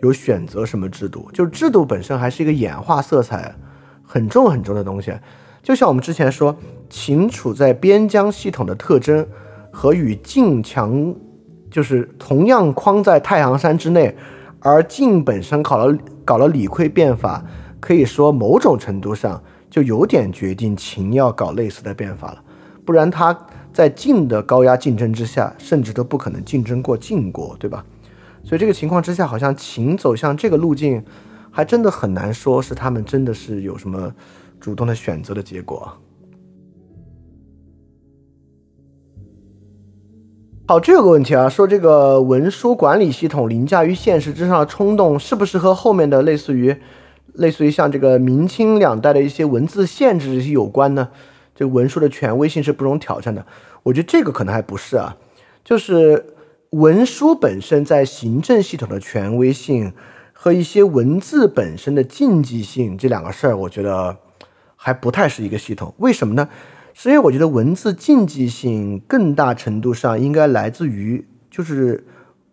有选择什么制度，就是制度本身还是一个演化色彩很重很重的东西。就像我们之前说，秦处在边疆系统的特征和与晋强，就是同样框在太行山之内，而晋本身搞了搞了李悝变法，可以说某种程度上就有点决定秦要搞类似的变法了，不然他。在晋的高压竞争之下，甚至都不可能竞争过晋国，对吧？所以这个情况之下，好像秦走向这个路径，还真的很难说是他们真的是有什么主动的选择的结果。好，这个问题啊，说这个文书管理系统凌驾于现实之上的冲动，是不是和后面的类似于类似于像这个明清两代的一些文字限制这些有关呢？这文书的权威性是不容挑战的，我觉得这个可能还不是啊，就是文书本身在行政系统的权威性和一些文字本身的禁忌性这两个事儿，我觉得还不太是一个系统。为什么呢？所以我觉得文字禁忌性更大程度上应该来自于就是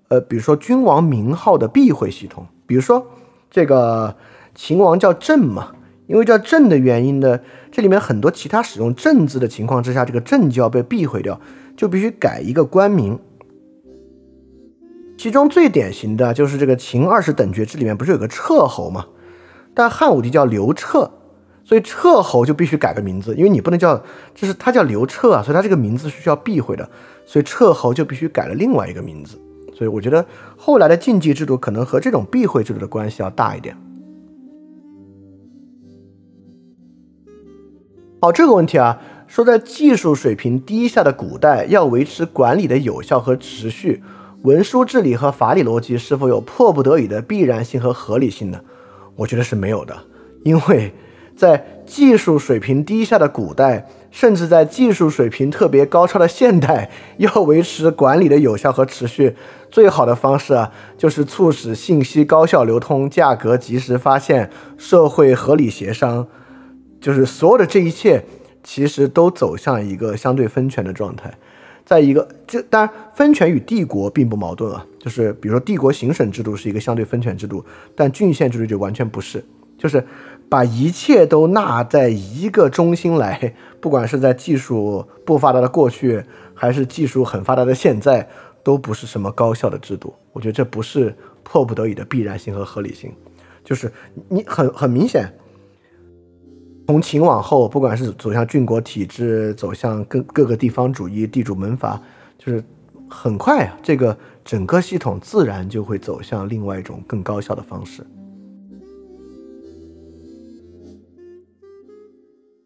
呃，比如说君王名号的避讳系统，比如说这个秦王叫郑嘛。因为叫郑的原因呢，这里面很多其他使用郑字的情况之下，这个郑就要被避讳掉，就必须改一个官名。其中最典型的就是这个秦二十等爵制里面不是有个彻侯吗？但汉武帝叫刘彻，所以彻侯就必须改个名字，因为你不能叫，就是他叫刘彻啊，所以他这个名字是需要避讳的，所以彻侯就必须改了另外一个名字。所以我觉得后来的禁忌制度可能和这种避讳制度的关系要大一点。好，这个问题啊，说在技术水平低下的古代，要维持管理的有效和持续，文书治理和法理逻辑是否有迫不得已的必然性和合理性呢？我觉得是没有的，因为在技术水平低下的古代，甚至在技术水平特别高超的现代，要维持管理的有效和持续，最好的方式啊，就是促使信息高效流通，价格及时发现，社会合理协商。就是所有的这一切，其实都走向一个相对分权的状态，在一个这当然分权与帝国并不矛盾啊，就是比如说帝国行省制度是一个相对分权制度，但郡县制度就完全不是。就是把一切都纳在一个中心来，不管是在技术不发达的过去，还是技术很发达的现在，都不是什么高效的制度。我觉得这不是迫不得已的必然性和合理性，就是你很很明显，从秦往后，不管是走向郡国体制，走向各各个地方主义、地主门阀，就是很快啊，这个整个系统自然就会走向另外一种更高效的方式。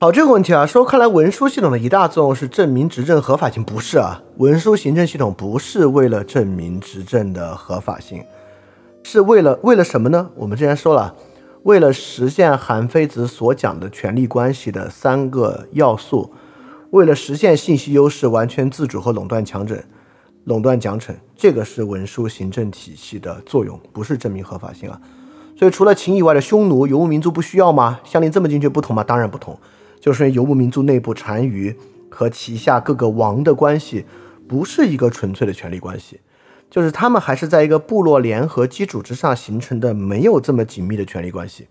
好，这个问题啊，说看来文书系统的一大作用是证明执政合法性，不是啊？文书行政系统不是为了证明执政的合法性，是为了为了什么呢？我们之前说了，为了实现韩非子所讲的权力关系的三个要素，为了实现信息优势、完全自主和垄断强整、垄断奖惩，这个是文书行政体系的作用，不是证明合法性啊。所以，除了秦以外的匈奴、游牧民族不需要吗？相邻这么近却不同吗？当然不同。就是游牧民族内部单于和旗下各个王的关系，不是一个纯粹的权力关系，就是他们还是在一个部落联合基础之上形成的，没有这么紧密的权力关系。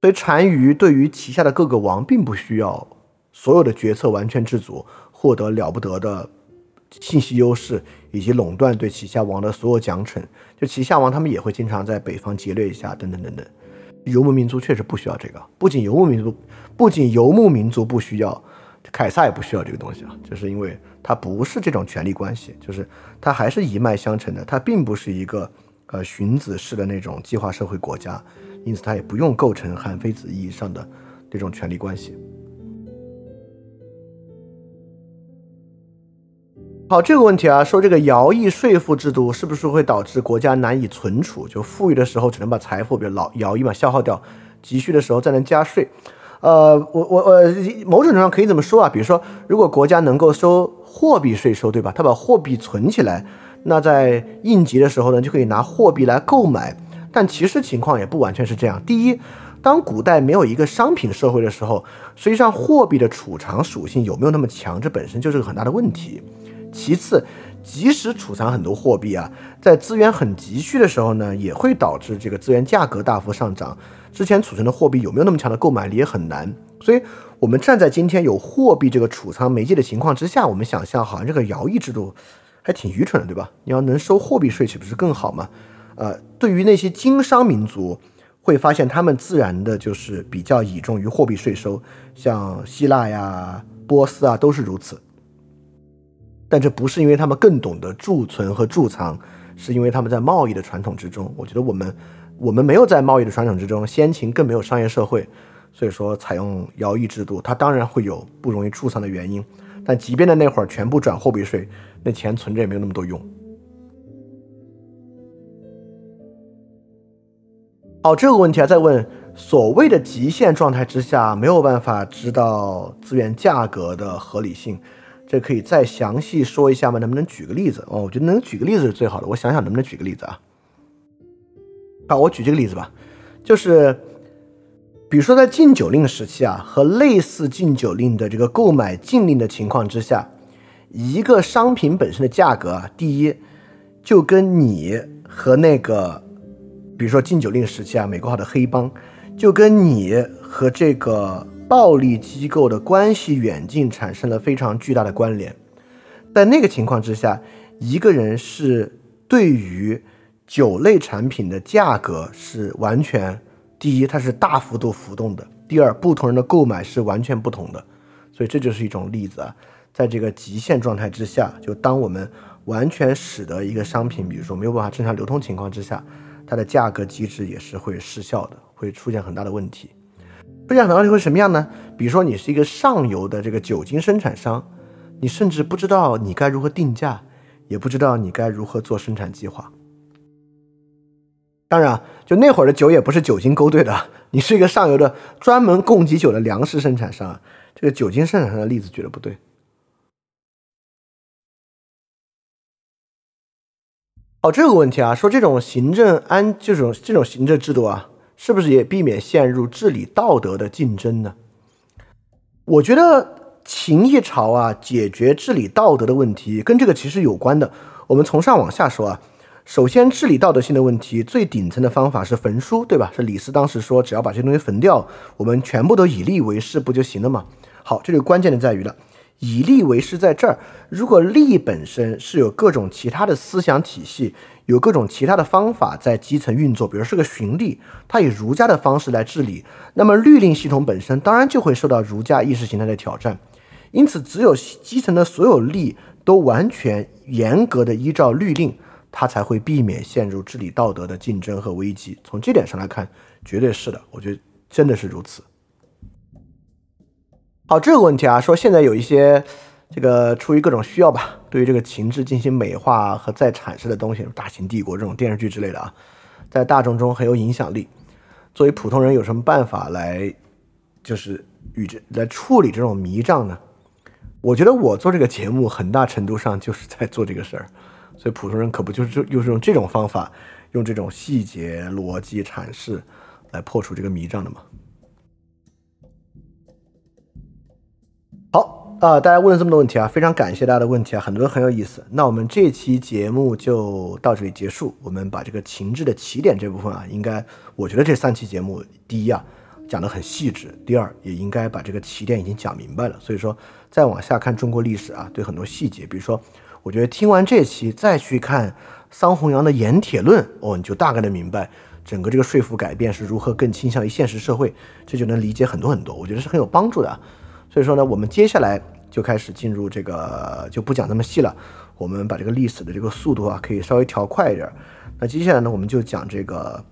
所以单于对于旗下的各个王，并不需要所有的决策完全自主，获得了不得的信息优势，以及垄断对旗下王的所有奖惩。就旗下王他们也会经常在北方劫掠一下，等等等等。游牧民族确实不需要这个，不仅游牧民族。不仅游牧民族不需要，凯撒也不需要这个东西啊，就是因为它不是这种权力关系，就是它还是一脉相承的，它并不是一个呃荀子式的那种计划社会国家，因此它也不用构成韩非子意义上的这种权力关系。好，这个问题啊，说这个徭役税赋制度是不是会导致国家难以存储？就富裕的时候只能把财富，比如老徭役嘛消耗掉，急需的时候再能加税。呃，我我呃，某种程度上可以这么说啊，比如说，如果国家能够收货币税收，对吧？他把货币存起来，那在应急的时候呢，就可以拿货币来购买。但其实情况也不完全是这样。第一，当古代没有一个商品社会的时候，实际上货币的储藏属性有没有那么强，这本身就是个很大的问题。其次，即使储藏很多货币啊，在资源很急需的时候呢，也会导致这个资源价格大幅上涨。之前储存的货币有没有那么强的购买力也很难，所以，我们站在今天有货币这个储藏媒介的情况之下，我们想象好像这个徭役制度还挺愚蠢的，对吧？你要能收货币税，岂不是更好吗？呃，对于那些经商民族，会发现他们自然的就是比较倚重于货币税收，像希腊呀、波斯啊都是如此。但这不是因为他们更懂得贮存和贮藏，是因为他们在贸易的传统之中。我觉得我们。我们没有在贸易的传统之中，先秦更没有商业社会，所以说采用徭役制度，它当然会有不容易贮藏的原因。但即便在那会儿全部转货币税，那钱存着也没有那么多用。好，这个问题啊，在问所谓的极限状态之下没有办法知道资源价格的合理性，这可以再详细说一下吗？能不能举个例子？哦，我觉得能举个例子是最好的。我想想能不能举个例子啊？好，我举这个例子吧，就是，比如说在禁酒令时期啊，和类似禁酒令的这个购买禁令的情况之下，一个商品本身的价格啊，第一，就跟你和那个，比如说禁酒令时期啊，美国好的黑帮，就跟你和这个暴力机构的关系远近产生了非常巨大的关联，在那个情况之下，一个人是对于。酒类产品的价格是完全，第一，它是大幅度浮动的；第二，不同人的购买是完全不同的。所以这就是一种例子啊，在这个极限状态之下，就当我们完全使得一个商品，比如说没有办法正常流通情况之下，它的价格机制也是会失效的，会出现很大的问题。出现很大问题会什么样呢？比如说你是一个上游的这个酒精生产商，你甚至不知道你该如何定价，也不知道你该如何做生产计划。当然，就那会儿的酒也不是酒精勾兑的。你是一个上游的专门供给酒的粮食生产商，这个酒精生产商的例子举得不对。哦，这个问题啊，说这种行政安这种这种行政制度啊，是不是也避免陷入治理道德的竞争呢？我觉得秦一朝啊，解决治理道德的问题跟这个其实有关的。我们从上往下说啊。首先，治理道德性的问题，最顶层的方法是焚书，对吧？是李斯当时说，只要把这些东西焚掉，我们全部都以利为师，不就行了吗？好，这就关键的在于了，以利为师在这儿。如果利本身是有各种其他的思想体系，有各种其他的方法在基层运作，比如是个循吏，他以儒家的方式来治理，那么律令系统本身当然就会受到儒家意识形态的挑战。因此，只有基层的所有吏都完全严格的依照律令。他才会避免陷入治理道德的竞争和危机。从这点上来看，绝对是的，我觉得真的是如此。好，这个问题啊，说现在有一些这个出于各种需要吧，对于这个情志进行美化和再阐释的东西，大秦帝国这种电视剧之类的啊，在大众中很有影响力。作为普通人，有什么办法来就是与这来处理这种迷障呢？我觉得我做这个节目，很大程度上就是在做这个事儿。所以普通人可不就是就是用这种方法，用这种细节逻辑阐释来破除这个迷障的吗？好啊，大家问了这么多问题啊，非常感谢大家的问题啊，很多很有意思。那我们这期节目就到这里结束。我们把这个情志的起点这部分啊，应该我觉得这三期节目，第一啊讲得很细致，第二也应该把这个起点已经讲明白了。所以说再往下看中国历史啊，对很多细节，比如说。我觉得听完这期再去看桑弘羊的《盐铁论》，哦，你就大概的明白整个这个说服改变是如何更倾向于现实社会，这就能理解很多很多。我觉得是很有帮助的。所以说呢，我们接下来就开始进入这个，就不讲那么细了。我们把这个历史的这个速度啊，可以稍微调快一点。那接下来呢，我们就讲这个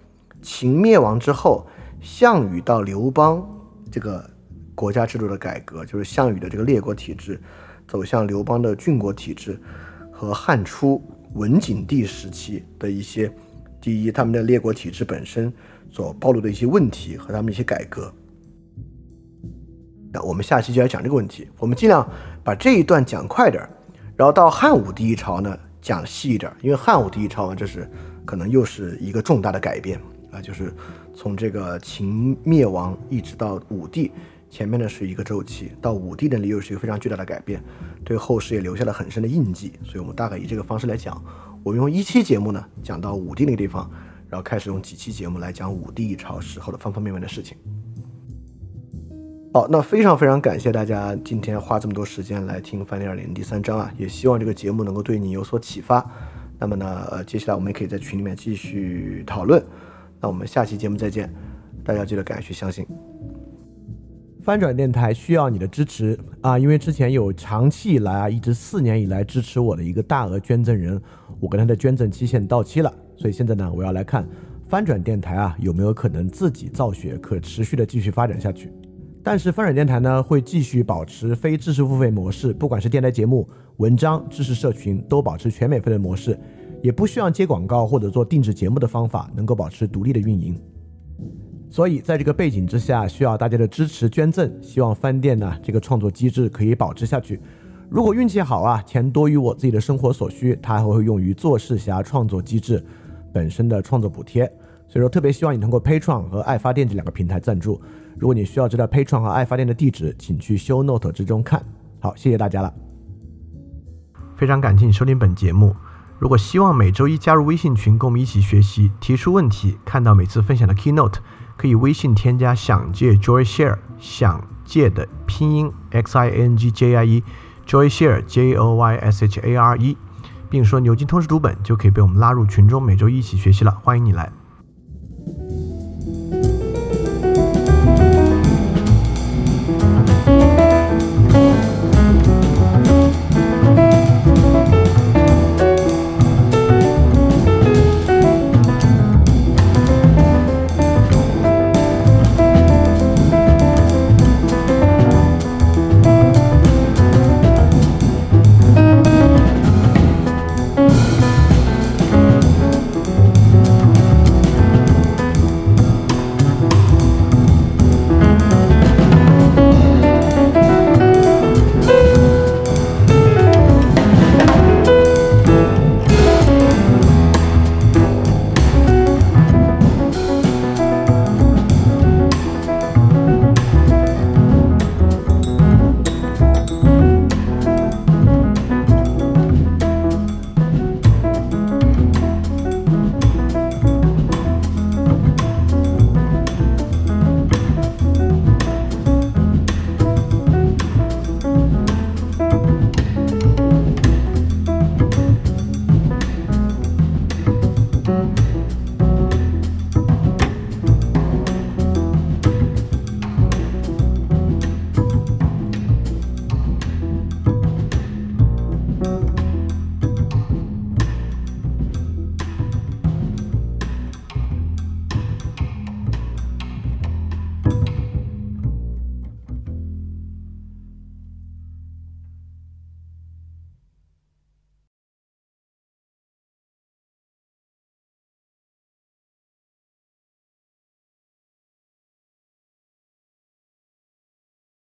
秦灭亡之后，项羽到刘邦这个国家制度的改革，就是项羽的这个列国体制走向刘邦的郡国体制。和汉初文景帝时期的一些，第一，他们的列国体制本身所暴露的一些问题和他们一些改革。我们下期就来讲这个问题。我们尽量把这一段讲快点儿，然后到汉武帝一朝呢讲细一点，因为汉武帝一朝啊，这是可能又是一个重大的改变啊，就是从这个秦灭亡一直到武帝。前面呢是一个周期，到武帝那里又是一个非常巨大的改变，对后世也留下了很深的印记。所以，我们大概以这个方式来讲，我们用一期节目呢讲到武帝那个地方，然后开始用几期节目来讲武帝一朝时候的方方面面的事情。好，那非常非常感谢大家今天花这么多时间来听《翻脸二零》第三章啊，也希望这个节目能够对你有所启发。那么呢，呃，接下来我们也可以在群里面继续讨论。那我们下期节目再见，大家记得敢去相信。翻转电台需要你的支持啊！因为之前有长期以来啊，一直四年以来支持我的一个大额捐赠人，我跟他的捐赠期限到期了，所以现在呢，我要来看翻转电台啊有没有可能自己造血，可持续的继续发展下去。但是翻转电台呢会继续保持非知识付费模式，不管是电台节目、文章、知识社群，都保持全免费的模式，也不需要接广告或者做定制节目的方法，能够保持独立的运营。所以，在这个背景之下，需要大家的支持捐赠。希望翻店呢这个创作机制可以保持下去。如果运气好啊，钱多于我自己的生活所需，它还会用于做事侠创作机制本身的创作补贴。所以说，特别希望你通过 p a t r o n 和爱发电这两个平台赞助。如果你需要知道 Patreon 和爱发电的地址，请去 Show Note 之中看。好，谢谢大家了。非常感谢你收听本节目。如果希望每周一加入微信群，跟我们一起学习，提出问题，看到每次分享的 Keynote。可以微信添加“想借 Joy Share”，想借的拼音 x i n g j i e，Joy Share j o y s h a r e，并说“牛津通识读本”，就可以被我们拉入群中，每周一起学习了。欢迎你来。